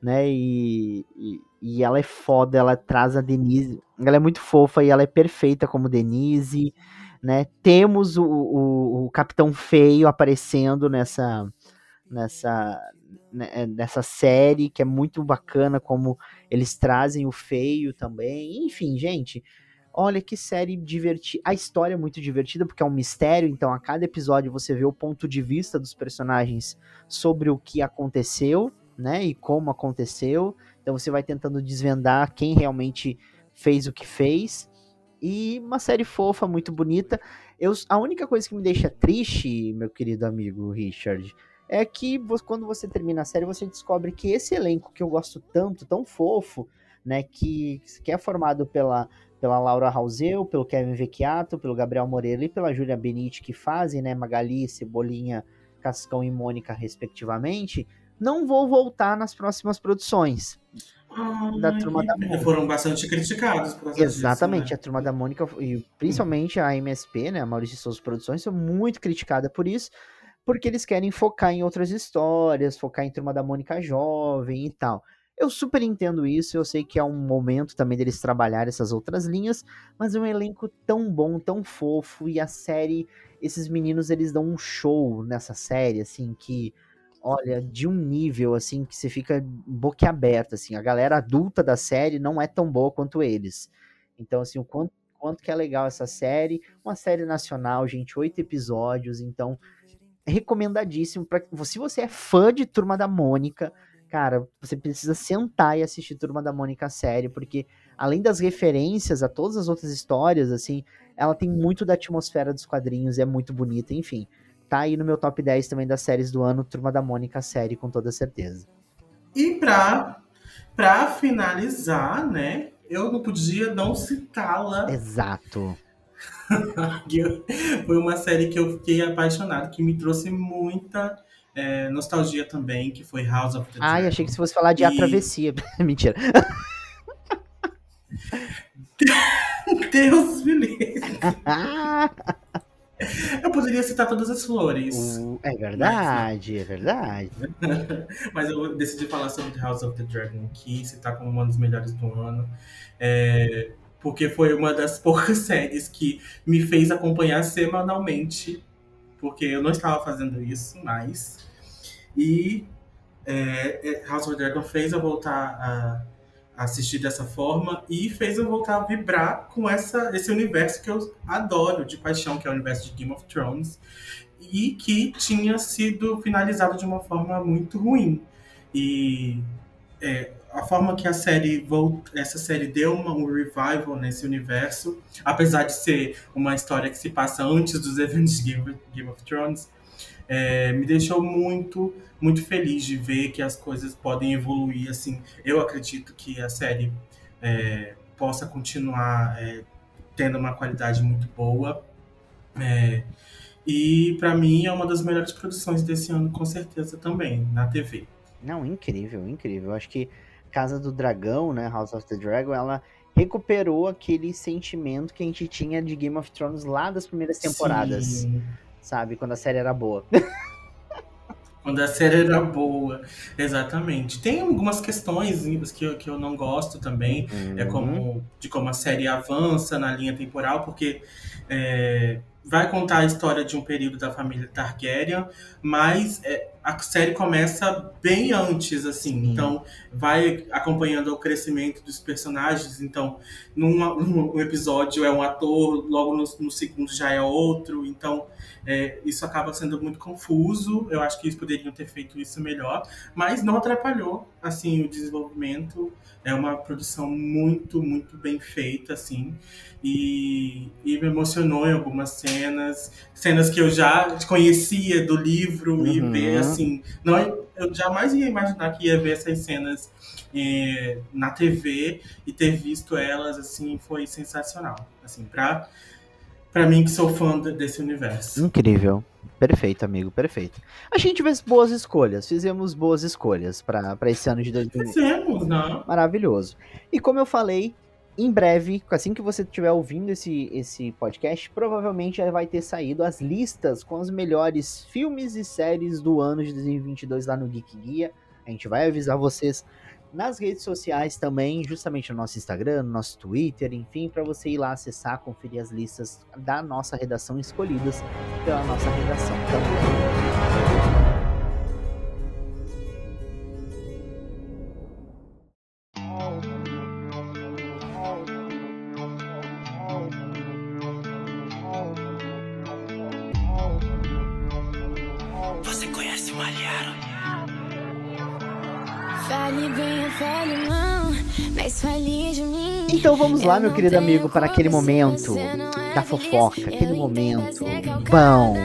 né? E, e, e ela é foda, ela traz a Denise. Ela é muito fofa e ela é perfeita como Denise, né? Temos o, o, o Capitão Feio aparecendo nessa nessa né, nessa série que é muito bacana como eles trazem o feio também. Enfim, gente, olha que série divertida. A história é muito divertida porque é um mistério, então a cada episódio você vê o ponto de vista dos personagens sobre o que aconteceu, né, e como aconteceu. Então você vai tentando desvendar quem realmente fez o que fez. E uma série fofa, muito bonita. Eu, a única coisa que me deixa triste, meu querido amigo Richard, é que quando você termina a série, você descobre que esse elenco que eu gosto tanto, tão fofo, né, que, que é formado pela, pela Laura Rauseu, pelo Kevin Vecchiato, pelo Gabriel Moreira e pela Júlia Benite, que fazem, né, Magali, Cebolinha, Cascão e Mônica, respectivamente, não vou voltar nas próximas produções. da Ai, Turma da porque Mônica. Foram bastante criticados por Exatamente, disso, a turma da Mônica e principalmente a MSP, né, a Maurício de Souza Produções, são muito criticada por isso, porque eles querem focar em outras histórias, focar em turma da Mônica jovem e tal. Eu super entendo isso, eu sei que é um momento também deles trabalhar essas outras linhas, mas é um elenco tão bom, tão fofo e a série, esses meninos eles dão um show nessa série assim que olha, de um nível assim que você fica boquiaberto assim. A galera adulta da série não é tão boa quanto eles. Então assim, o quanto, quanto que é legal essa série, uma série nacional, gente, oito episódios, então recomendadíssimo para se você é fã de Turma da Mônica, cara, você precisa sentar e assistir Turma da Mônica a série, porque além das referências a todas as outras histórias, assim, ela tem muito da atmosfera dos quadrinhos, é muito bonita, enfim. Tá aí no meu top 10 também das séries do ano, Turma da Mônica a série, com toda certeza. E pra, pra finalizar, né? Eu não podia não citá-la. Exato. Foi uma série que eu fiquei apaixonado, que me trouxe muita é, nostalgia também, que foi House of the Ai, Dragon. achei que você fosse falar de A E- Travessia. Mentira. Deus me livre. Eu poderia citar todas as flores. O- É verdade, é verdade. Mas eu decidi falar sobre House of the Dragon aqui, citar como uma das melhores do ano. É, porque foi uma das poucas séries que me fez acompanhar semanalmente. Porque eu não estava fazendo isso mais. E é, é, House of Dragon fez eu voltar a assistir dessa forma e fez eu voltar a vibrar com essa, esse universo que eu adoro de paixão, que é o universo de Game of Thrones, e que tinha sido finalizado de uma forma muito ruim. E é, a forma que a série volt... essa série deu uma, um revival nesse universo, apesar de ser uma história que se passa antes dos eventos de Game, Game of Thrones, é, me deixou muito, muito feliz de ver que as coisas podem evoluir. Assim, eu acredito que a série é, possa continuar é, tendo uma qualidade muito boa. É, e para mim é uma das melhores produções desse ano, com certeza também, na TV. Não, incrível, incrível. Acho que Casa do Dragão, né, House of the Dragon, ela recuperou aquele sentimento que a gente tinha de Game of Thrones lá das primeiras temporadas. Sim. Sabe? Quando a série era boa. Quando a série era boa, exatamente. Tem algumas questões que eu, que eu não gosto também, uhum. é como de como a série avança na linha temporal, porque é, vai contar a história de um período da família Targaryen, mas é, a série começa bem antes, assim. Sim. Então, vai acompanhando o crescimento dos personagens. Então, num, num episódio é um ator, logo no, no segundo já é outro. Então, é, isso acaba sendo muito confuso. Eu acho que eles poderiam ter feito isso melhor, mas não atrapalhou, assim, o desenvolvimento. É uma produção muito, muito bem feita, assim. E, e me emocionou em algumas cenas. Cenas que eu já conhecia do livro uhum. e ver, assim... Não, eu jamais ia imaginar que ia ver essas cenas é, na TV e ter visto elas, assim, foi sensacional. Assim, pra para mim que sou fã desse universo. Incrível. Perfeito, amigo, perfeito. A gente fez boas escolhas, fizemos boas escolhas para esse ano de 2020. Fizemos, não? Maravilhoso. E como eu falei, em breve, assim que você estiver ouvindo esse, esse podcast, provavelmente já vai ter saído as listas com os melhores filmes e séries do ano de 2022 lá no Geek Guia. A gente vai avisar vocês nas redes sociais também, justamente no nosso Instagram, no nosso Twitter, enfim, para você ir lá acessar, conferir as listas da nossa redação escolhidas pela nossa redação também. Lá, meu querido amigo, para aquele momento da fofoca, aquele momento bom.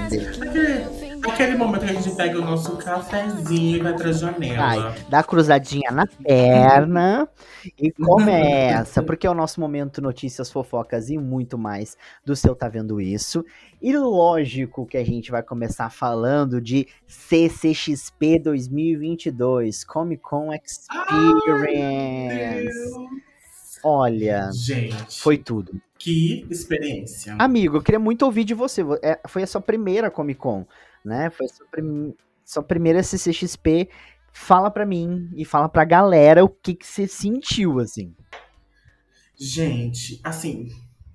Aquele momento que a gente pega o nosso cafezinho e vai pra janela. Ai, dá cruzadinha na perna e começa, porque é o nosso momento notícias, fofocas e muito mais do seu Tá Vendo Isso. E lógico que a gente vai começar falando de CCXP 2022, Comic Con Experience. Ai, Olha, gente, foi tudo. Que experiência. Amigo, eu queria muito ouvir de você. É, foi a sua primeira Comic Con, né? Foi a sua, prim... sua primeira CCXP. Fala pra mim e fala pra galera o que, que você sentiu, assim. Gente, assim,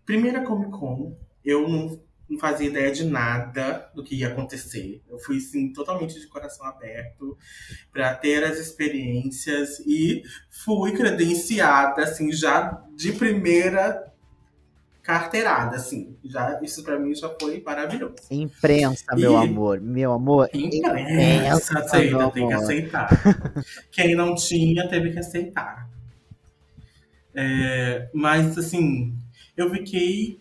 primeira Comic Con, eu não não fazia ideia de nada do que ia acontecer. Eu fui, sim, totalmente de coração aberto para ter as experiências e fui credenciada, assim, já de primeira carteirada, assim. Já, isso para mim já foi maravilhoso. Imprensa, e... meu amor. Meu amor. Imprensa, imprensa aceita, tem que aceitar. Quem não tinha, teve que aceitar. É, mas, assim, eu fiquei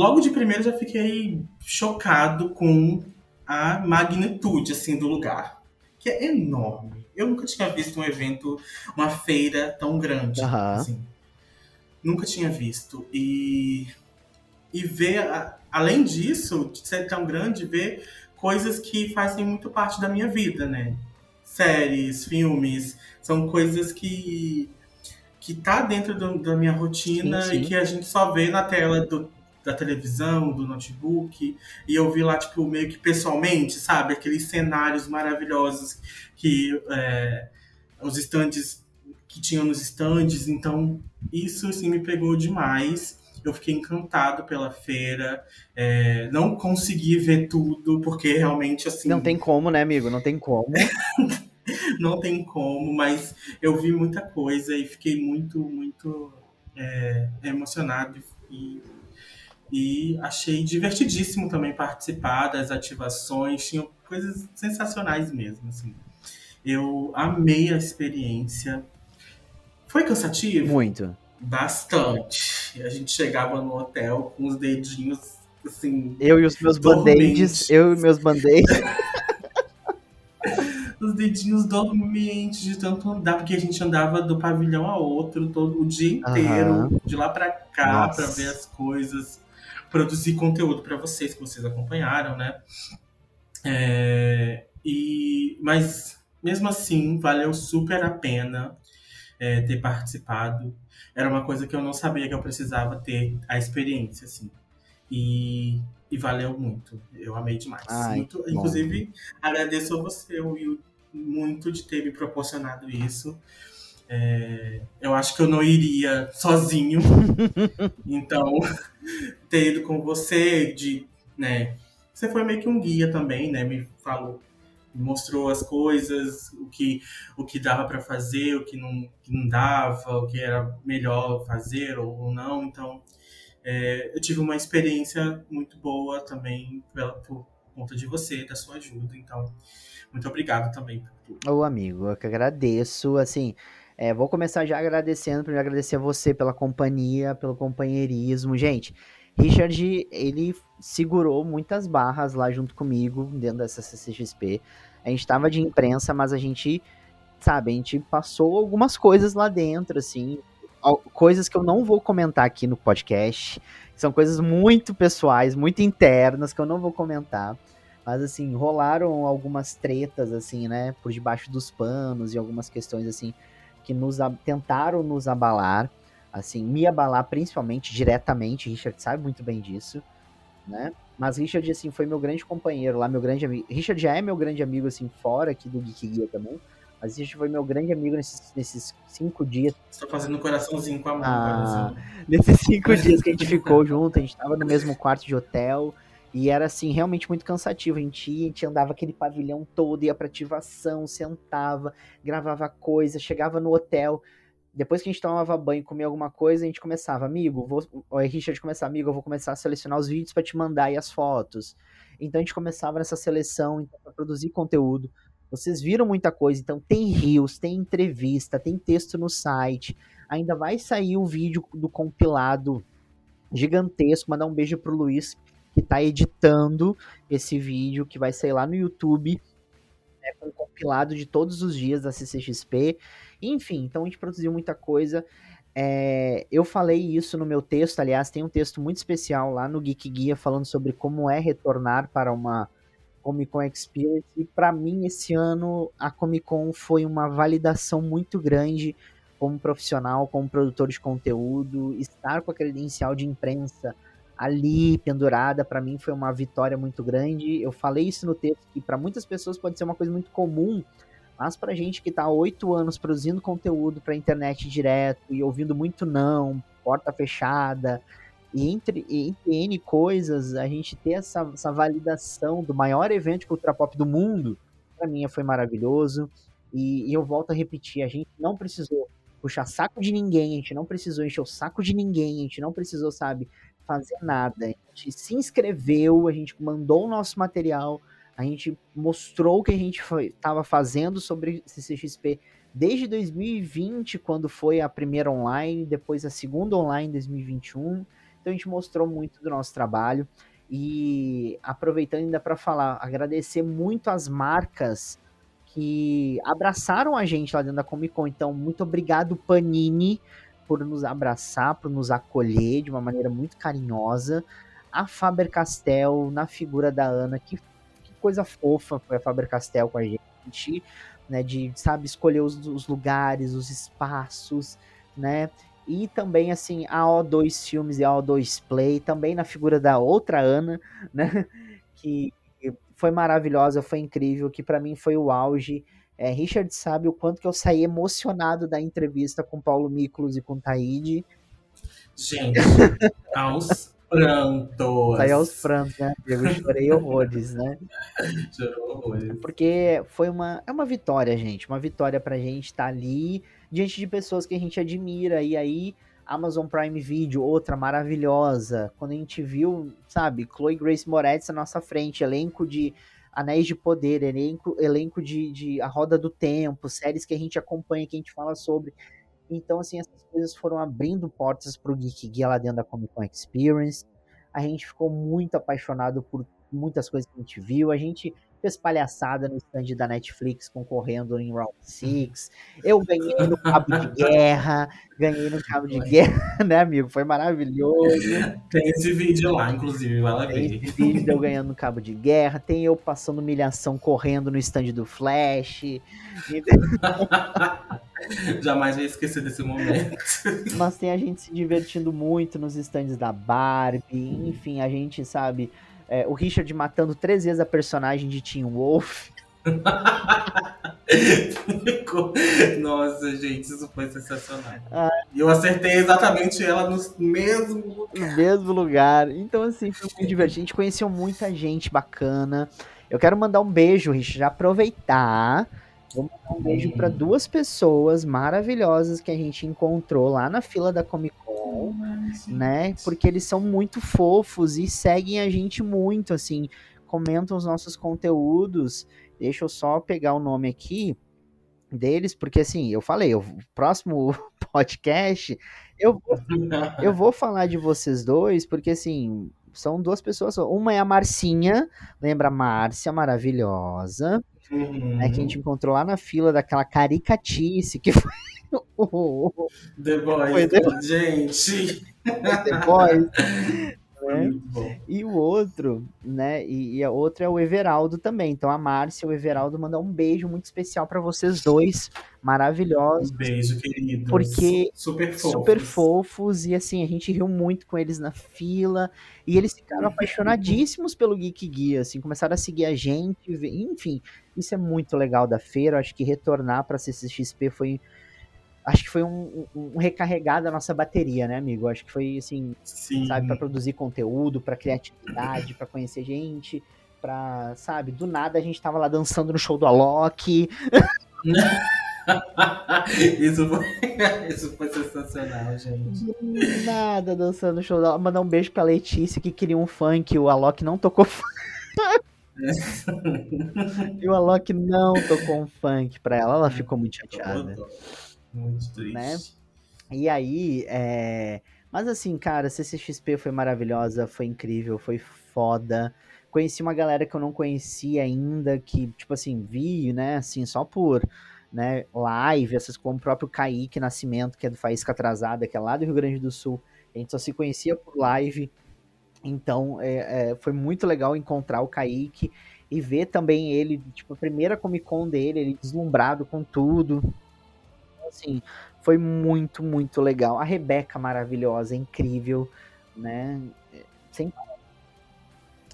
Logo de primeiro já fiquei chocado com a magnitude assim do lugar, que é enorme. Eu nunca tinha visto um evento, uma feira tão grande, uhum. assim. Nunca tinha visto e e ver além disso, de ser tão grande, ver coisas que fazem muito parte da minha vida, né? Séries, filmes, são coisas que que tá dentro do, da minha rotina sim, sim. e que a gente só vê na tela do, da televisão, do notebook, e eu vi lá, tipo, meio que pessoalmente, sabe? Aqueles cenários maravilhosos que é, os estandes que tinham nos estandes, então isso, assim, me pegou demais. Eu fiquei encantado pela feira, é, não consegui ver tudo, porque realmente, assim... Não tem como, né, amigo? Não tem como. não tem como, mas eu vi muita coisa e fiquei muito, muito é, emocionado e, e achei divertidíssimo também participar das ativações, tinham coisas sensacionais mesmo, assim. Eu amei a experiência. Foi cansativo? Muito. Bastante. A gente chegava no hotel com os dedinhos assim. Eu e os meus band-aids. Eu e meus band-aids. os dedinhos dormentes de tanto andar, porque a gente andava do pavilhão a outro todo o dia inteiro, uhum. de lá para cá, para ver as coisas, produzir conteúdo para vocês que vocês acompanharam, né? É, e mas mesmo assim valeu super a pena é, ter participado. Era uma coisa que eu não sabia que eu precisava ter a experiência, assim. E, e valeu muito. Eu amei demais. Ai, muito, inclusive, agradeço a você, Will, muito de ter me proporcionado isso. É, eu acho que eu não iria sozinho. então, ter ido com você, de, né? Você foi meio que um guia também, né? Me falou, mostrou as coisas, o que, o que dava para fazer, o que não, que não dava, o que era melhor fazer ou não. Então, é, eu tive uma experiência muito boa também pela, por conta de você, da sua ajuda. Então, muito obrigado também por tudo. Ô, amigo, eu que agradeço. Assim, é, vou começar já agradecendo, primeiro agradecer a você pela companhia, pelo companheirismo. Gente, Richard, ele segurou muitas barras lá junto comigo, dentro dessa CCXP. A gente tava de imprensa, mas a gente, sabe, a gente passou algumas coisas lá dentro, assim, coisas que eu não vou comentar aqui no podcast. São coisas muito pessoais, muito internas, que eu não vou comentar. Mas, assim, rolaram algumas tretas, assim, né, por debaixo dos panos e algumas questões, assim, que nos tentaram nos abalar, assim, me abalar principalmente, diretamente, Richard sabe muito bem disso, né? Mas Richard, assim, foi meu grande companheiro lá, meu grande amigo. Richard já é meu grande amigo, assim, fora aqui do Geek Guia também. Mas Richard foi meu grande amigo nesses, nesses cinco dias. Tá fazendo um coraçãozinho com a mão. Ah, nesses cinco dias que a gente ficou junto, a gente tava no mesmo quarto de hotel. E era assim, realmente muito cansativo. A gente ia, a gente andava aquele pavilhão todo, ia pra ativação, sentava, gravava coisa, chegava no hotel. Depois que a gente tomava banho, comia alguma coisa, a gente começava, amigo, vou, o Richard começava, amigo, eu vou começar a selecionar os vídeos para te mandar e as fotos. Então a gente começava nessa seleção então, para produzir conteúdo. Vocês viram muita coisa, então tem rios, tem entrevista, tem texto no site. Ainda vai sair o vídeo do compilado gigantesco. Mandar um beijo pro Luiz, que está editando esse vídeo, que vai sair lá no YouTube, né, com um compilado de todos os dias da CCXP. Enfim, então a gente produziu muita coisa. É, eu falei isso no meu texto, aliás, tem um texto muito especial lá no Geek Guia falando sobre como é retornar para uma Comic Con Experience. E para mim, esse ano, a Comic Con foi uma validação muito grande como profissional, como produtor de conteúdo. Estar com a credencial de imprensa ali pendurada, para mim foi uma vitória muito grande. Eu falei isso no texto, que para muitas pessoas pode ser uma coisa muito comum, mas pra gente que tá há oito anos produzindo conteúdo pra internet direto e ouvindo muito não, porta fechada, e entre, entre N coisas, a gente ter essa, essa validação do maior evento de cultura pop do mundo, para mim foi maravilhoso. E, e, eu volto a repetir, a gente não precisou puxar saco de ninguém, a gente não precisou encher o saco de ninguém, a gente não precisou, sabe, fazer nada. A gente se inscreveu, a gente mandou o nosso material, a gente mostrou o que a gente estava fazendo sobre CCXP desde 2020, quando foi a primeira online, depois a segunda online em 2021. Então a gente mostrou muito do nosso trabalho. E aproveitando ainda para falar, agradecer muito as marcas que abraçaram a gente lá dentro da Comic Con. Então, muito obrigado, Panini, por nos abraçar, por nos acolher de uma maneira muito carinhosa. A Faber Castell, na figura da Ana, que, que coisa fofa foi a Faber Castell com a gente, né? De, sabe, escolher os, os lugares, os espaços, né? E também, assim, a O2 Filmes e a O2 Play, também na figura da outra Ana, né? Que foi maravilhosa, foi incrível, que para mim foi o auge é, Richard sabe o quanto que eu saí emocionado da entrevista com Paulo Miklos e com Taíde. Gente, aos prantos. Saí aos prantos, né? Eu chorei horrores, né? Chorou horrores. Porque foi uma, é uma vitória, gente. Uma vitória pra gente estar ali diante de pessoas que a gente admira. E aí, Amazon Prime Video, outra maravilhosa. Quando a gente viu, sabe, Chloe Grace Moretz na nossa frente, elenco de Anéis de Poder, elenco, elenco de, de A Roda do Tempo, séries que a gente acompanha, que a gente fala sobre. Então, assim, essas coisas foram abrindo portas pro Geek Guia lá dentro da Comic Con Experience. A gente ficou muito apaixonado por muitas coisas que a gente viu. A gente fez palhaçada no stand da Netflix concorrendo em Round 6. Eu ganhei no cabo de guerra, ganhei no cabo de guerra, né, amigo? Foi maravilhoso. Tem esse vídeo lá, inclusive, vai lá Tem ver. esse vídeo de eu ganhando no cabo de guerra, tem eu passando humilhação correndo no stand do Flash. Jamais vou esquecer desse momento. Mas tem a gente se divertindo muito nos stands da Barbie, enfim, a gente sabe. É, o Richard matando três vezes a personagem de Teen Wolf. Nossa, gente, isso foi sensacional. Ah. E eu acertei exatamente ela no mesmo no mesmo lugar. Então, assim, foi muito divertido. A gente conheceu muita gente bacana. Eu quero mandar um beijo, Richard, aproveitar. Vou mandar um beijo para duas pessoas maravilhosas que a gente encontrou lá na fila da Comic Con, né? Porque eles são muito fofos e seguem a gente muito, assim, comentam os nossos conteúdos. Deixa eu só pegar o nome aqui deles, porque assim, eu falei, o próximo podcast eu vou eu vou falar de vocês dois, porque assim, são duas pessoas. Uma é a Marcinha, lembra a Márcia, maravilhosa, Uhum. né, que a gente encontrou lá na fila daquela caricatice que foi o The Boys, Foi The- gente. The Boys, né? E o outro, né, e, e a outra é o Everaldo também. Então a Márcia e o Everaldo mandar um beijo muito especial pra vocês dois, maravilhosos. Um beijo, queridos. Porque super fofos. super fofos e assim, a gente riu muito com eles na fila e eles ficaram apaixonadíssimos pelo Geek Guia, assim, começaram a seguir a gente, enfim, isso é muito legal da feira, acho que retornar para CCXP foi acho que foi um, um, um recarregar da nossa bateria, né, amigo? Acho que foi assim, Sim. sabe, para produzir conteúdo, para criatividade, para conhecer gente, pra, sabe, do nada a gente tava lá dançando no show do Alok, isso, foi, isso foi sensacional, gente. Do nada dançando no show dela. Mandar um beijo pra Letícia que queria um funk. O Alok não tocou funk. e o Alok não tocou um funk pra ela. Ela ficou muito chateada. Muito triste. Né? E aí, é... Mas assim, cara, CCXP foi maravilhosa, foi incrível, foi foda. Conheci uma galera que eu não conhecia ainda, que, tipo assim, vi, né, assim, só por né, live, essas como o próprio Kaique Nascimento, que é do Faísca Atrasada, que é lá do Rio Grande do Sul. A gente só se conhecia por live. Então, é, é, foi muito legal encontrar o Kaique e ver também ele, tipo, a primeira Comic Con dele, ele deslumbrado com tudo. Assim, foi muito, muito legal. A Rebeca maravilhosa, incrível, né? Sem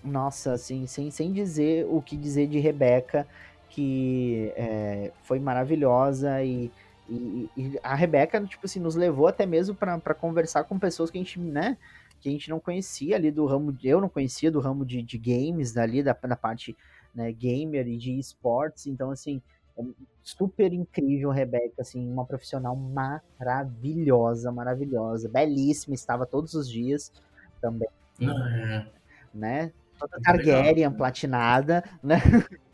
nossa, assim, sem, sem dizer o que dizer de Rebeca, que é, foi maravilhosa e, e, e a Rebeca, tipo assim, nos levou até mesmo para conversar com pessoas que a gente, né, que a gente não conhecia ali do ramo, de, eu não conhecia do ramo de, de games ali, da, da parte né, gamer e de esportes, então assim, é super incrível, Rebeca, assim, uma profissional maravilhosa, maravilhosa, belíssima, estava todos os dias também, É, né, toda Targaryen, legal. platinada, né,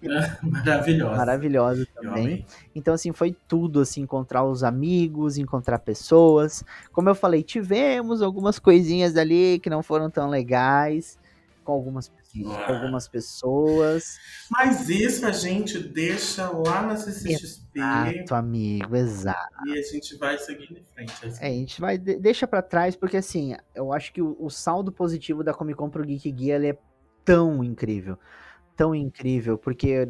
maravilhosa. maravilhosa também. Então, assim, foi tudo, assim, encontrar os amigos, encontrar pessoas. Como eu falei, tivemos algumas coisinhas ali que não foram tão legais com algumas, com algumas pessoas. Mas isso a gente deixa lá na CCXP Exato, amigo, exato. e a gente vai seguindo em frente. É isso É, a gente vai, de- deixa pra trás, porque assim, eu acho que o, o saldo positivo da Comic Con pro Geek Guia, ele é tão incrível. Tão incrível, porque,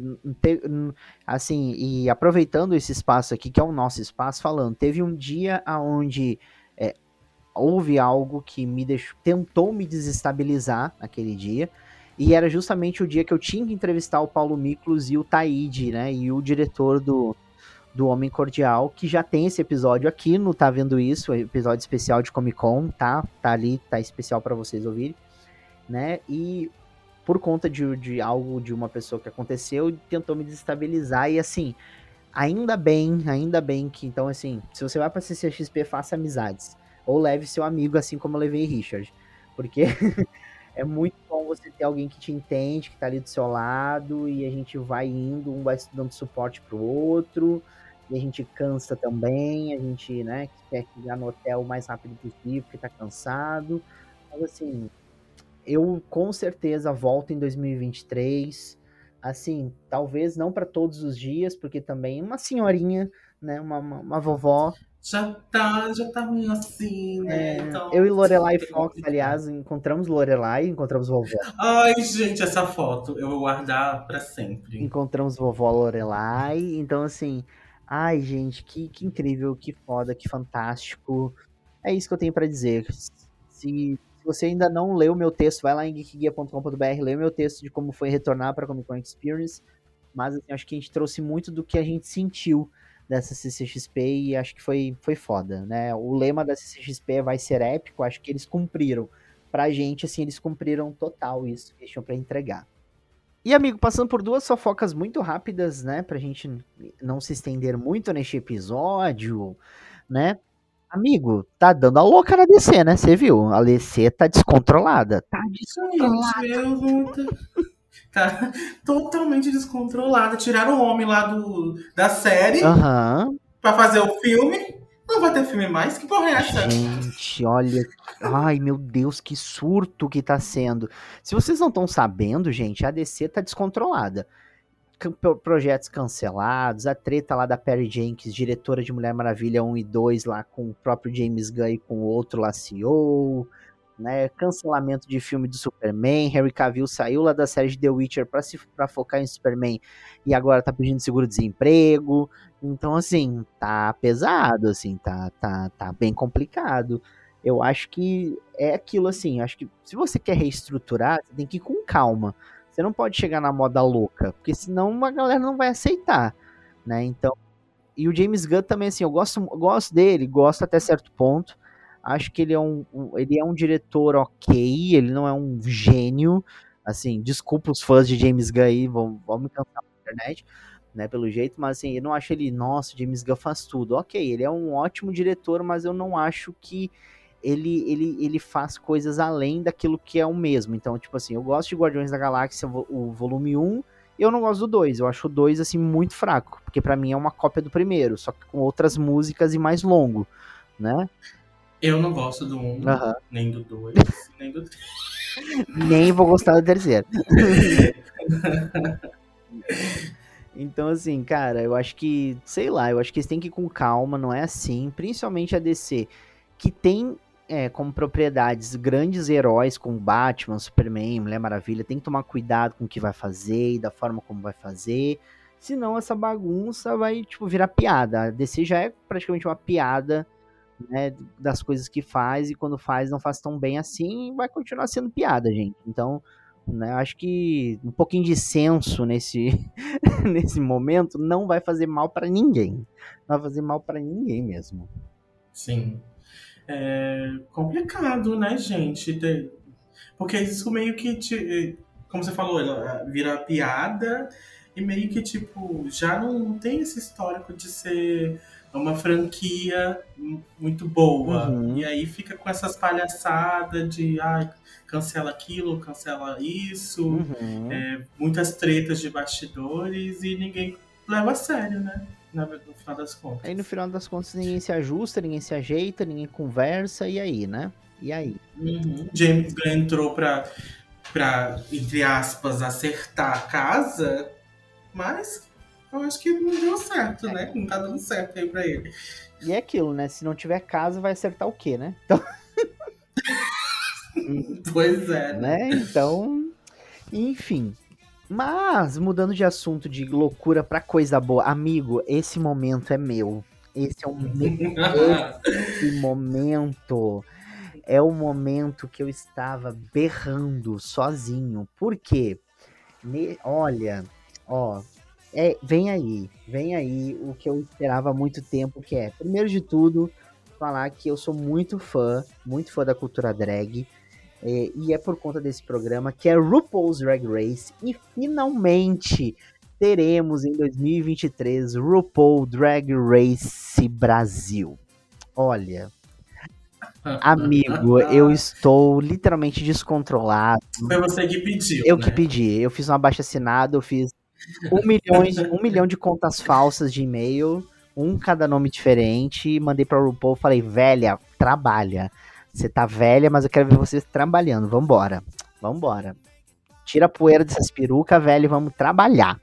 assim, e aproveitando esse espaço aqui, que é o nosso espaço, falando, teve um dia onde houve algo que me deixou, tentou me desestabilizar naquele dia, e era justamente o dia que eu tinha que entrevistar o Paulo Miklos e o Taíde, né, e o diretor do, do Homem Cordial, que já tem esse episódio aqui no Tá Vendo Isso, episódio especial de Comic Con, tá? Tá ali, tá especial para vocês ouvirem. né? E por conta de, de algo de uma pessoa que aconteceu, tentou me desestabilizar e assim, ainda bem, ainda bem que então assim, se você vai para CCXP, faça amizades ou leve seu amigo assim como eu levei Richard, porque é muito bom você ter alguém que te entende, que tá ali do seu lado e a gente vai indo, um vai dando suporte pro outro. E a gente cansa também, a gente, né, quer chegar no hotel o mais rápido possível, porque tá cansado. Mas assim, eu com certeza volto em 2023. Assim, talvez não para todos os dias, porque também uma senhorinha, né, uma, uma, uma vovó. Já tá, já tá meio assim, né? É, Então, eu e Lorelai Fox, aliás, encontramos Lorelai, encontramos vovó. Ai, gente, essa foto eu vou guardar pra sempre. Encontramos vovó Lorelai. Então, assim, ai, gente, que, que incrível, que foda, que fantástico. É isso que eu tenho pra dizer. Se, se você ainda não leu meu texto, vai lá em geekguia.com.br, lê o meu texto de como foi retornar para a Comic Con Experience. Mas assim, acho que a gente trouxe muito do que a gente sentiu dessa CCXP e acho que foi, foi foda, né? O lema da CCXP vai ser épico, acho que eles cumpriram. Pra gente, assim, eles cumpriram total isso que eles tinham pra entregar. E, amigo, passando por duas fofocas muito rápidas, né? Pra gente não se estender muito neste episódio, né? Amigo, tá dando a louca na DC, né? Você viu? A DC tá descontrolada. Tá descontrolada. Tá totalmente descontrolada. Tiraram o homem lá do, da série Aham. pra fazer o filme. Não vai ter filme mais? Que porra é essa? Gente, olha. Ai, meu Deus, que surto que tá sendo. Se vocês não estão sabendo, gente, a DC tá descontrolada. Projetos cancelados, a treta lá da Perry Jenkins, diretora de Mulher Maravilha 1 e 2, lá com o próprio James Gunn e com o outro lá CEO, né? Cancelamento de filme do Superman, Henry Cavill saiu lá da série de The Witcher pra, se, pra focar em Superman e agora tá pedindo seguro-desemprego. Então, assim, tá pesado, assim, tá, tá, tá bem complicado. Eu acho que é aquilo assim, acho que se você quer reestruturar, você tem que ir com calma. Você não pode chegar na moda louca, porque senão a galera não vai aceitar, né? Então, e o James Gunn também, assim, eu gosto, gosto dele, gosto até certo ponto. Acho que ele é um, um- ele é um diretor ok, ele não é um gênio. Assim, desculpa os fãs de James Gunn aí, vão, vão me cansar na internet, né, pelo jeito, mas assim, eu não acho ele, nossa, James Gunn faz tudo. Ok, ele é um ótimo diretor, mas eu não acho que ele, ele, ele faz coisas além daquilo que é o mesmo. Então, tipo assim, eu gosto de Guardiões da Galáxia, o volume 1, e eu não gosto do 2. Eu acho o 2, assim, muito fraco, porque pra mim é uma cópia do primeiro, só que com outras músicas e mais longo, né? Eu não gosto do 1, Aham. nem do 2, nem do 3. Nem vou gostar do terceiro. Então, assim, cara, eu acho que, sei lá, eu acho que eles têm que ir com calma, não é assim. Principalmente a DC, que tem é, como propriedades grandes heróis como Batman, Superman, Mulher Maravilha, tem que tomar cuidado com o que vai fazer e da forma como vai fazer. Senão essa bagunça vai, tipo, virar piada. A DC já é praticamente uma piada, né, das coisas que faz, e quando faz, não faz tão bem assim, vai continuar sendo piada, gente. Então, né, eu acho que um pouquinho de senso nesse, nesse momento não vai fazer mal pra ninguém. Não vai fazer mal pra ninguém mesmo. Sim. É complicado, né, gente? Porque isso meio que, te- como você falou, ela vira piada e meio que, tipo, já não tem esse histórico de ser uma franquia muito boa. Uhum. E aí fica com essas palhaçadas de, ai, cancela aquilo, cancela isso, Uhum. é, muitas tretas de bastidores e ninguém leva a sério, né? No final das contas. Aí no final das contas ninguém se ajusta, ninguém se ajeita, ninguém conversa, e aí, né? E aí? Uhum. James Gunn entrou pra, pra, entre aspas, acertar a casa, mas eu acho que não deu certo, né? Não tá dando certo aí pra ele. E é aquilo, né? Se não tiver casa, vai acertar o quê, né? Então, Pois é, né? Então, enfim. Mas, mudando de assunto de loucura pra coisa boa, amigo, esse momento é meu. Esse é um esse momento é o momento que eu estava berrando sozinho. Por quê? Ne- olha, ó, é, vem aí, vem aí o que eu esperava há muito tempo, que é, primeiro de tudo, falar que eu sou muito fã, muito fã da cultura drag. É, e é por conta desse programa que é RuPaul's Drag Race. E finalmente teremos em 2023 RuPaul Drag Race Brasil. Olha, amigo, eu estou literalmente descontrolado. Foi você que pediu. Eu né? que pedi. Eu fiz um abaixo assinado, eu fiz um milhão, um milhão de contas falsas de e-mail, um cada nome diferente, mandei pra RuPaul falei, velha, trabalha. Você tá velha, mas eu quero ver vocês trabalhando. Vambora. Vambora. Tira a poeira dessas perucas, velho, e vamos trabalhar.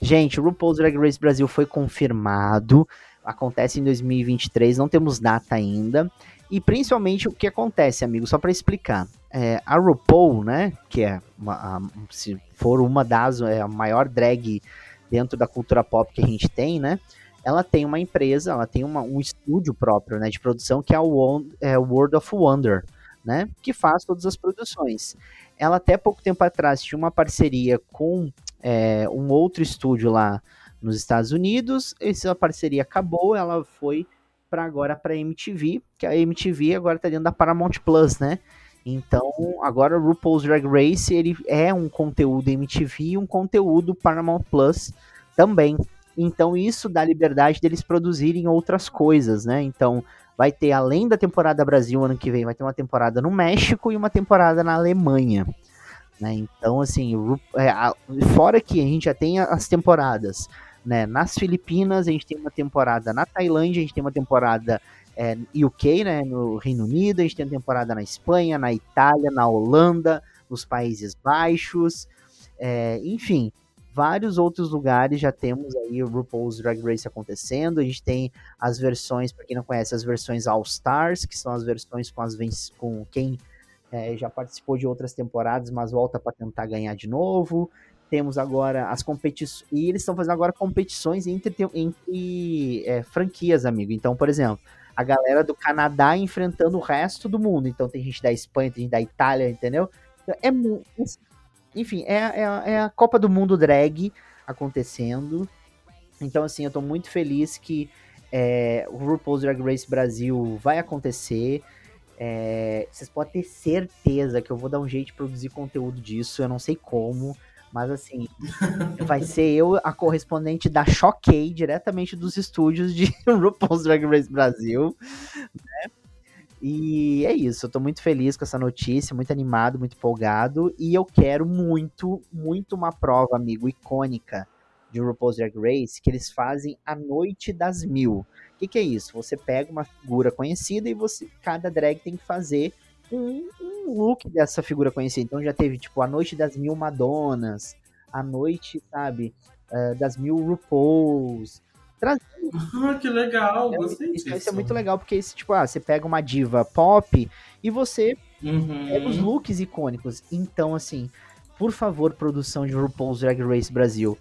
Gente, o RuPaul's Drag Race Brasil foi confirmado. Acontece em 2023, não temos data ainda. E principalmente o que acontece, amigo, só para explicar. É, a RuPaul, né, que é, uma, a, se for uma das, é a maior drag dentro da cultura pop que a gente tem, né, ela tem uma empresa, ela tem uma, um estúdio próprio, né, de produção, que é o é, World of Wonder, né, que faz todas as produções. Ela até pouco tempo atrás tinha uma parceria com é, um outro estúdio lá nos Estados Unidos, essa parceria acabou, ela foi para agora para MTV, que a MTV agora tá dentro da Paramount Plus, né? Então, agora o RuPaul's Drag Race, ele é um conteúdo MTV e um conteúdo Paramount Plus também. Então, isso dá liberdade deles produzirem outras coisas, né? Então, vai ter, além da temporada Brasil ano que vem, vai ter uma temporada no México e uma temporada na Alemanha. Né? Então, assim, é, fora que a gente já tem as temporadas né, nas Filipinas, a gente tem uma temporada na Tailândia, a gente tem uma temporada é, UK, né, no Reino Unido, a gente tem temporada na Espanha, na Itália, na Holanda, nos Países Baixos, é, enfim, vários outros lugares já temos aí o RuPaul's Drag Race acontecendo. A gente tem as versões, para quem não conhece, as versões All Stars, que são as versões com, as, com quem é, já participou de outras temporadas, mas volta para tentar ganhar de novo. Temos agora as competições. E eles estão fazendo agora competições entre, entre é, franquias, amigo. Então, por exemplo, a galera do Canadá enfrentando o resto do mundo. Então, tem gente da Espanha, tem gente da Itália, entendeu? Então, é Enfim, é, é, é a Copa do Mundo drag acontecendo. Então, assim, eu tô muito feliz que é, o RuPaul's Drag Race Brasil vai acontecer. É, vocês podem ter certeza que eu vou dar um jeito de produzir conteúdo disso. Eu não sei como, mas assim, vai ser eu a correspondente da Choquei, diretamente dos estúdios de RuPaul's Drag Race Brasil. Né? E é isso, eu tô muito feliz com essa notícia, muito animado, muito empolgado. E eu quero muito, muito uma prova, amigo, icônica de RuPaul's Drag Race, que eles fazem a Noite das Mil. O que, que é isso? Você pega uma figura conhecida e você, cada drag tem que fazer um, um, look dessa figura conhecida. Então já teve, tipo, a Noite das Mil Madonas, a Noite, sabe, uh, das Mil RuPauls. Ah, que legal, gostei isso, disso. Isso é muito legal, porque esse, tipo, ah, você pega uma diva pop e você uhum. pega os looks icônicos. Então, assim, por favor, produção de RuPaul's Drag Race Brasil,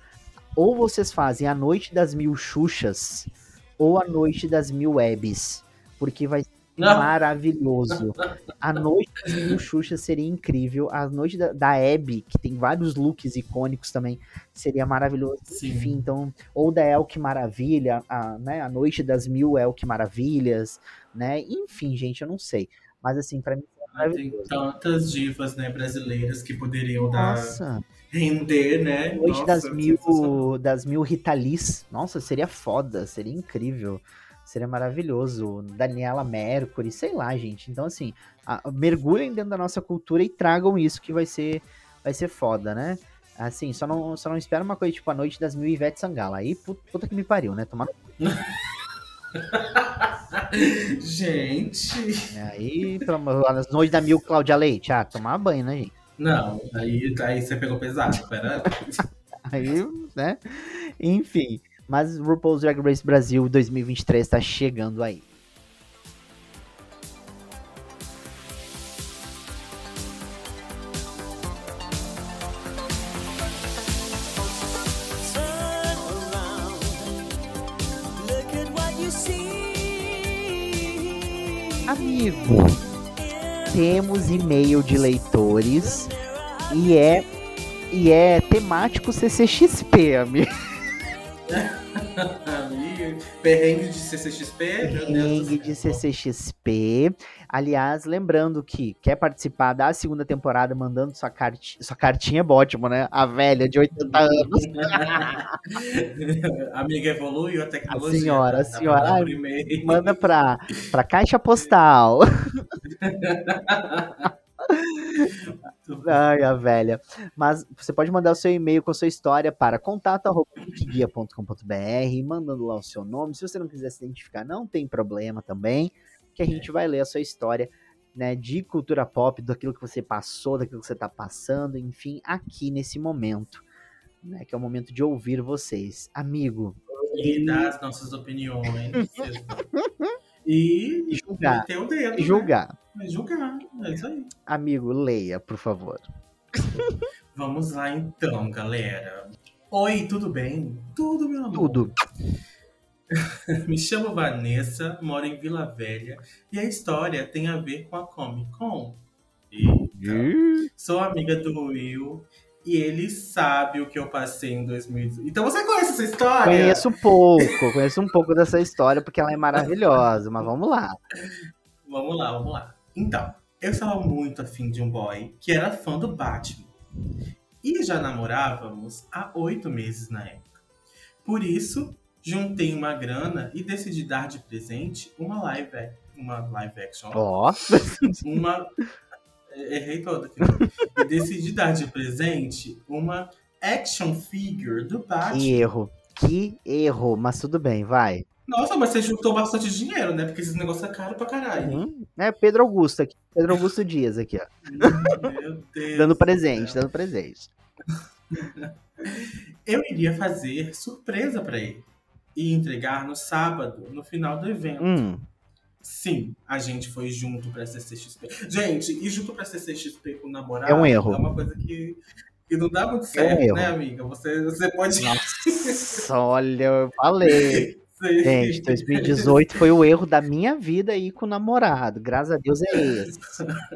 ou vocês fazem a Noite das Mil Xuxas, ou a Noite das Mil Webs, porque vai ser maravilhoso. A Noite das Mil Xuxas seria incrível, a Noite da, da Abby, que tem vários looks icônicos também, seria maravilhoso. Sim. Enfim, então, ou da Elke Maravilha, a, né, a Noite das Mil Elke Maravilhas, né, enfim, gente, eu não sei. Mas assim, para mim ah, tem tantas divas, né, brasileiras que poderiam Nossa. dar render, né? Noite Nossa, das mil das mil Ritalis. Nossa, seria foda, seria incrível. Seria maravilhoso. Daniela Mercury, sei lá, gente. Então, assim, a, mergulhem dentro da nossa cultura e tragam isso que vai ser, vai ser foda, né? Assim, só não, só não espera uma coisa tipo a noite das mil Ivete Sangala. Aí, puta que me pariu, né? Tomar. gente. Aí, as noites da mil Cláudia Leite. Ah, tomar banho, né, gente? Não, aí, aí você pegou pesado, pera. aí, né? Enfim, mas RuPaul's Drag Race Brasil 2023 tá chegando aí. Amigo, temos e-mail de leitores e é e é temático CCXP, amigo. Perrengue de CCXP? Perrengue de. CCXP. Aliás, lembrando que quer participar da segunda temporada mandando sua, carti sua cartinha, é ótimo, né? A velha de 80 anos. Amiga, evoluiu a A tecnologia. senhora, a? Dá pra senhora. Ai, manda pra, pra caixa postal. Ai, a velha. Mas você pode mandar o seu e-mail com a sua história para contato.guia.com.br, mandando lá o seu nome. Se você não quiser se identificar, não tem problema também, que a gente vai ler a sua história, né, de cultura pop, daquilo que você passou, daquilo que você tá passando, enfim, aqui nesse momento, né, que é o momento de ouvir vocês. Amigo, E dar as nossas opiniões. e E julgar. o dedo. e julgar. Né? Julgar. É isso aí. Amigo, leia, por favor. Vamos lá então, galera. Oi, tudo bem? Tudo, meu amor. Tudo. Me chamo Vanessa, moro em Vila Velha e a história tem a ver com a Comic Con. Eita. Sou amiga do Will e ele sabe o que eu passei em 2018. Então você conhece essa história? Conheço um pouco, conheço um pouco dessa história porque ela é maravilhosa, mas vamos lá. Vamos lá, vamos lá. Então, eu estava muito afim de um boy que era fã do Batman. E já namorávamos há oito meses na época. Por isso, juntei uma grana e decidi dar de presente uma live, uma live action. Ó, Uma. Errei toda. E decidi dar de presente uma action figure do Batman. que erro. Que erro, mas tudo bem, vai. Nossa, mas você juntou bastante dinheiro, né? Porque esses negócios é caro pra caralho. Hum, É Pedro Augusto aqui. Pedro Augusto Dias aqui, ó. Meu Deus. Dando do presente, dando presente. Eu iria fazer surpresa pra ele e entregar no sábado, no final do evento. Hum, Sim, a gente foi junto pra CCXP. Gente, ir junto pra CCXP com o namorado É um erro. é uma coisa que, que não dá muito certo, erro. né, amiga? Você, você pode. nossa, olha, eu falei. Você- Gente, 2018 foi o erro da minha vida aí com o namorado. Graças a Deus é esse.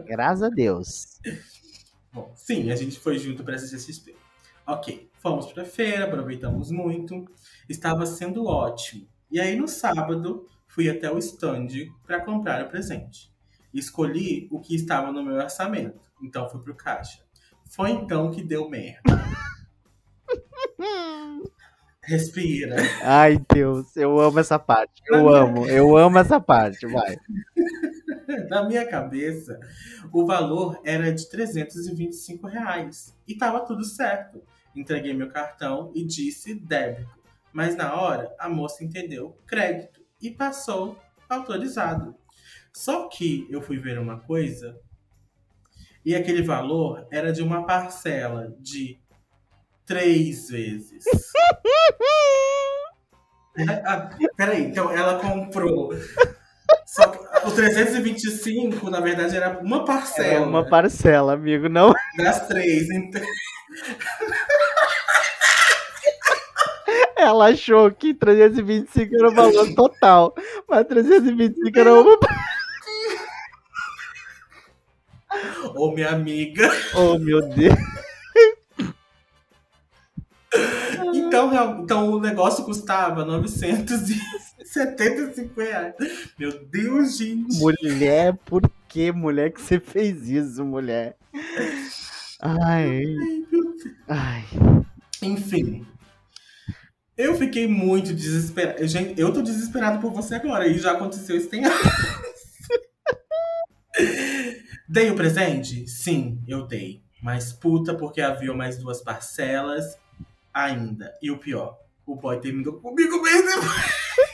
Graças a Deus. Bom, sim, a gente foi junto pra CCXP. Ok, fomos pra feira, aproveitamos muito. Estava sendo ótimo. E aí, no sábado, fui até o stand para comprar o presente. Escolhi o que estava no meu orçamento, então fui pro caixa. Foi então que deu merda. Respira. Ai, Deus, eu amo essa parte. Eu Na minha amo, eu amo essa parte, vai. Na minha cabeça, o valor era de 325 reais. E tava tudo certo. Entreguei meu cartão e disse débito. Mas na hora, a moça entendeu crédito e passou autorizado. Só que eu fui ver uma coisa e aquele valor era de uma parcela de três vezes. Ah, peraí, então ela comprou. Só que o 325, na verdade, era uma parcela É uma parcela, amigo, não. das três. Então, Ela achou que 325 era o valor total, mas 325 era uma. ô minha amiga. Oh, meu Deus. Então, então o negócio custava 975 reais. Meu Deus, gente. Mulher, por que, mulher, que você fez isso, mulher? Ai. Ai. Enfim. Eu fiquei muito desesperado. Gente, eu tô desesperado por você agora. E já aconteceu isso tem anos. Dei o presente? Sim, eu dei. Mas puta, porque havia mais duas parcelas ainda. E o pior, o boy terminou comigo mesmo.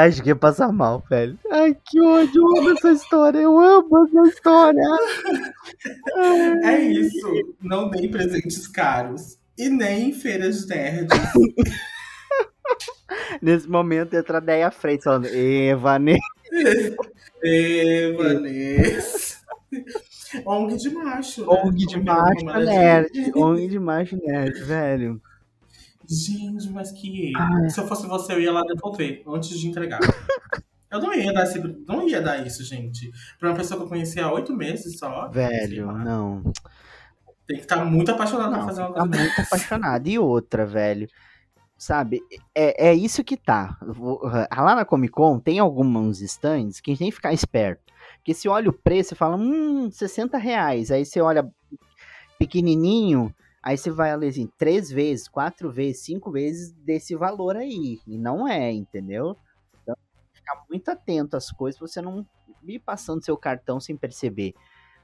Ai, cheguei a passar mal, velho. Ai, que ódio, eu amo essa história. Eu amo essa história. É isso. Não dei presentes caros. E nem em feiras nerds. Nesse momento entra a Deia Freitas falando: Eva? Ê, Vanessa. ONG de macho. né? ONG de Como- macho nerd. ONG de macho nerd, velho. Gente, mas que. Ai. Se eu fosse você, eu ia lá devolver antes de entregar. eu não ia dar esse, não ia dar isso, gente. Pra uma pessoa que eu conhecia há oito meses só. Velho, não. Tem que estar muito apaixonado pra Não, fazer uma tá coisa muito dessa. apaixonado. E outra, velho. Sabe, é, é isso que tá. Vou- Lá na Comic Con tem alguns stands que a gente tem que ficar esperto. Porque se olha o preço e fala, hum, 60 reais. Aí você olha pequenininho, aí você vai ali assim, três vezes, quatro vezes, cinco vezes desse valor aí. E não é, entendeu? Então, ficar muito atento às coisas pra você não ir passando seu cartão sem perceber.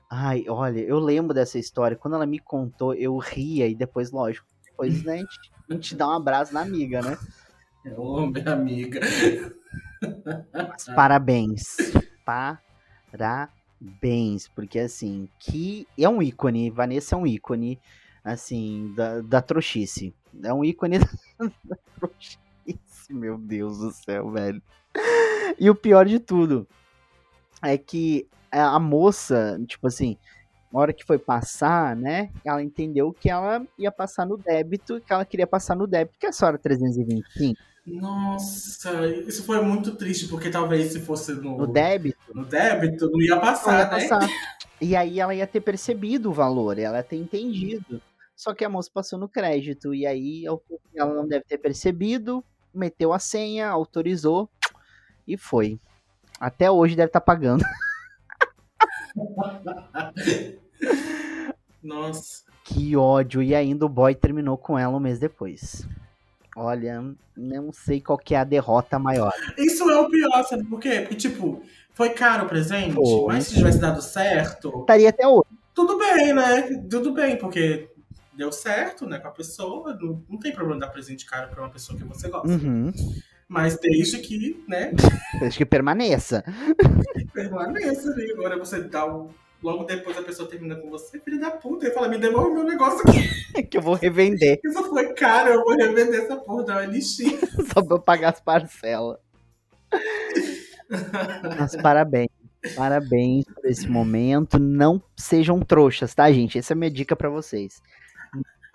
Ai, olha, eu lembro dessa história. Quando ela me contou, eu ria e depois, lógico, depois né, a, gente, a gente dá um abraço na amiga, né? Ô, minha amiga. Mas parabéns. Parabéns. Porque, assim, que é um ícone. Vanessa é um ícone, assim, da, da trouxice. É um ícone da trouxice, meu Deus do céu, velho. E o pior de tudo é que a moça, tipo assim, na hora que foi passar, né? Ela entendeu que ela ia passar no débito, que ela queria passar no débito, que é só era 325. Nossa, isso foi muito triste, porque talvez se fosse no, No débito, no débito, não ia passar, Ela ia né? passar. E aí ela ia ter percebido o valor, ela ia ter entendido. Só que a moça passou no crédito, e aí eu- ela não deve ter percebido, meteu a senha, autorizou e foi. Até hoje deve estar pagando. Nossa. Que ódio. E ainda o boy terminou com ela um mês depois. Olha, não sei qual que é a derrota maior. Isso é o pior, sabe por quê? Porque, tipo, foi caro o presente, Foi. mas se tivesse dado certo, Estaria até hoje. tudo bem, né? Tudo bem, porque deu certo, né, com a pessoa. Não, não tem problema dar presente caro pra uma pessoa que você gosta. Uhum. Mas desde que, né, Acho que permaneça. permaneça ali. Agora você dá o. Logo depois a pessoa termina com você, filho da puta, e fala, me devolve meu negócio aqui. que eu vou revender. Isso foi caro, eu vou revender essa porra da OLX. Só pra eu pagar as parcelas. Mas parabéns. Parabéns por esse momento. Não sejam trouxas, tá, gente? Essa é a minha dica pra vocês.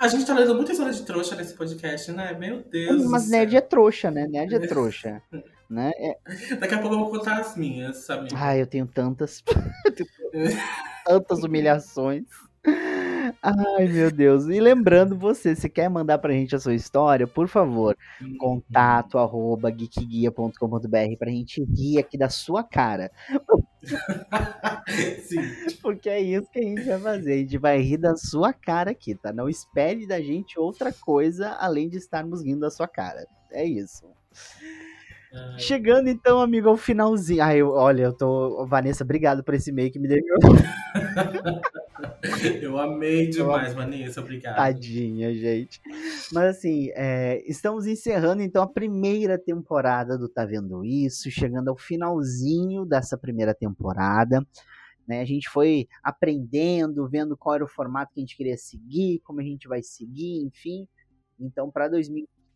A gente tá lendo muita história de trouxa nesse podcast, né? Meu Deus. Mas nerd é trouxa, né? Nerd é trouxa. Né? É- Daqui a pouco eu vou contar as minhas, sabe? Ai, eu tenho tantas. eu tenho tantas humilhações. Ai, meu Deus. E lembrando você, se quer mandar pra gente a sua história, por favor, contato arroba geekguia.com.br pra gente rir aqui da sua cara. Sim. Porque é isso que a gente vai fazer. A gente vai rir da sua cara aqui, tá? Não espere da gente outra coisa além de estarmos rindo da sua cara. É isso. Ai, Chegando então, amigo, ao finalzinho. Ai, eu- olha, eu tô. Vanessa, obrigado por esse e-mail que me deu. eu amei demais, Vanessa. Obrigado. Tadinha, gente. Mas assim, é, estamos encerrando então a primeira temporada do Tá Vendo Isso, chegando ao finalzinho dessa primeira temporada. Né? A gente foi aprendendo, vendo qual era o formato que a gente queria seguir, como a gente vai seguir, enfim. Então, para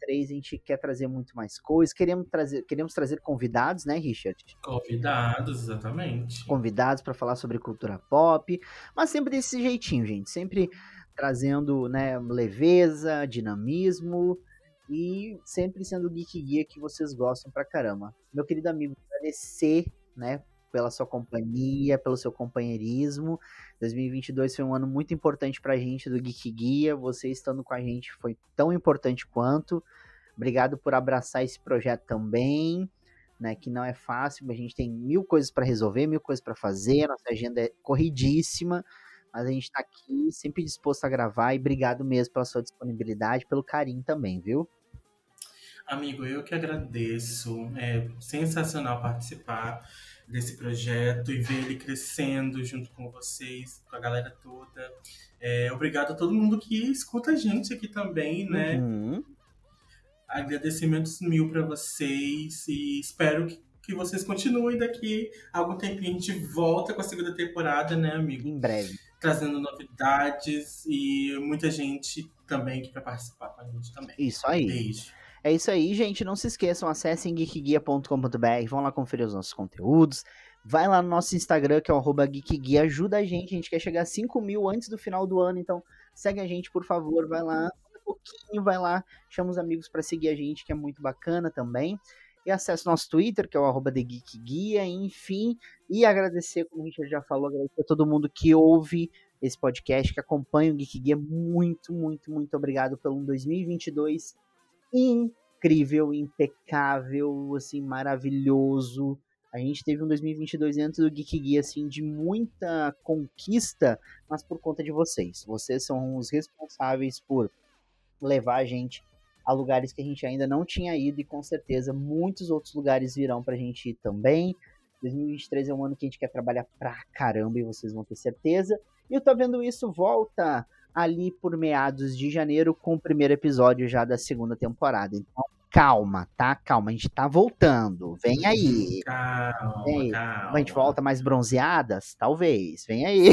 2023, a gente quer trazer muito mais coisas. Queremos trazer, queremos trazer convidados, né, Richard? Convidados, exatamente. convidados para falar sobre cultura pop, mas sempre desse jeitinho, gente, sempre trazendo, né, leveza, dinamismo e sempre sendo o geek guia que vocês gostam pra caramba. Meu querido amigo, agradecer, né, pela sua companhia, pelo seu companheirismo. 2022 foi um ano muito importante pra gente do Geek Guia. Você estando com a gente foi tão importante quanto. Obrigado por abraçar esse projeto também né, que não é fácil, a gente tem mil coisas para resolver, mil coisas para fazer, nossa agenda é corridíssima, mas a gente tá aqui sempre disposto a gravar e obrigado mesmo pela sua disponibilidade, pelo carinho também, viu? Amigo, eu que agradeço. É sensacional participar desse projeto e ver ele crescendo junto com vocês, com a galera toda. É, obrigado a todo mundo que escuta a gente aqui também, né? Uhum. Agradecimentos mil para vocês e espero que, que vocês continuem daqui a algum tempinho. A gente volta com a segunda temporada, né, amigo? Em breve. Trazendo novidades e muita gente também que vai participar com a gente também. Isso aí. Beijo. É isso aí, gente. Não se esqueçam, acessem geekguia.com.br, vão lá conferir os nossos conteúdos. Vai lá no nosso Instagram, que é o geekguia, ajuda a gente. A gente quer chegar a 5 mil antes do final do ano, então segue a gente, por favor. Vai lá, pouquinho, vai lá, chama os amigos para seguir a gente, que é muito bacana também. E acesse nosso Twitter, que é o arroba TheGeekGuia, enfim. E agradecer, como a gente já falou, agradecer a todo mundo que ouve esse podcast, que acompanha o Geek Guia. Muito, muito, muito obrigado pelo 2022 incrível, impecável, assim, maravilhoso. A gente teve um 2022 dentro do Geek Guia, assim, de muita conquista, mas por conta de vocês. Vocês são os responsáveis por levar a gente a lugares que a gente ainda não tinha ido e com certeza muitos outros lugares virão pra gente ir também. 2023 é um ano que a gente quer trabalhar pra caramba e vocês vão ter certeza. E eu tô vendo isso volta ali por meados de janeiro com o primeiro episódio já da segunda temporada. Então, calma, tá? Calma, a gente tá voltando. Vem aí. Calma, Vem aí. calma. A gente volta mais bronzeadas? Talvez. Vem aí.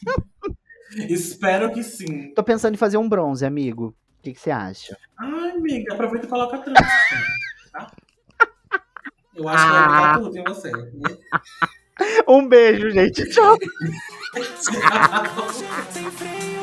Espero que sim. Tô pensando em fazer um bronze, amigo. O que, que você acha? Ai, amiga, aproveita e coloca a trança, tá? Eu acho que vai ficar tudo em você. Um beijo, gente. Tchau.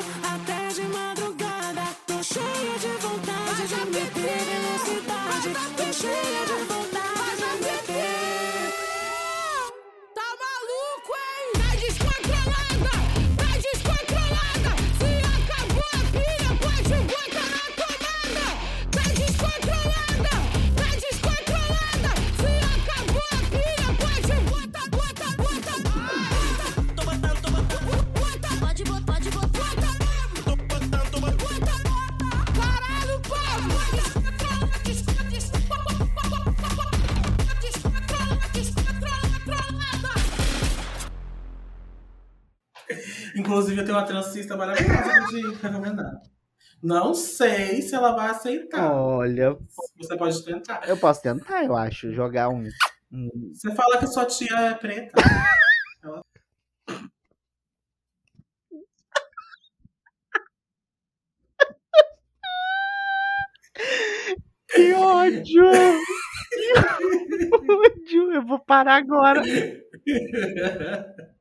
Inclusive, eu tenho uma transista maravilhosa de recomendar. Não sei se ela vai aceitar. Olha, Você pode tentar. eu posso tentar, eu acho, jogar um. um- Você fala que sua tia é preta. Ela- Que ódio! Que ódio! Eu vou parar agora.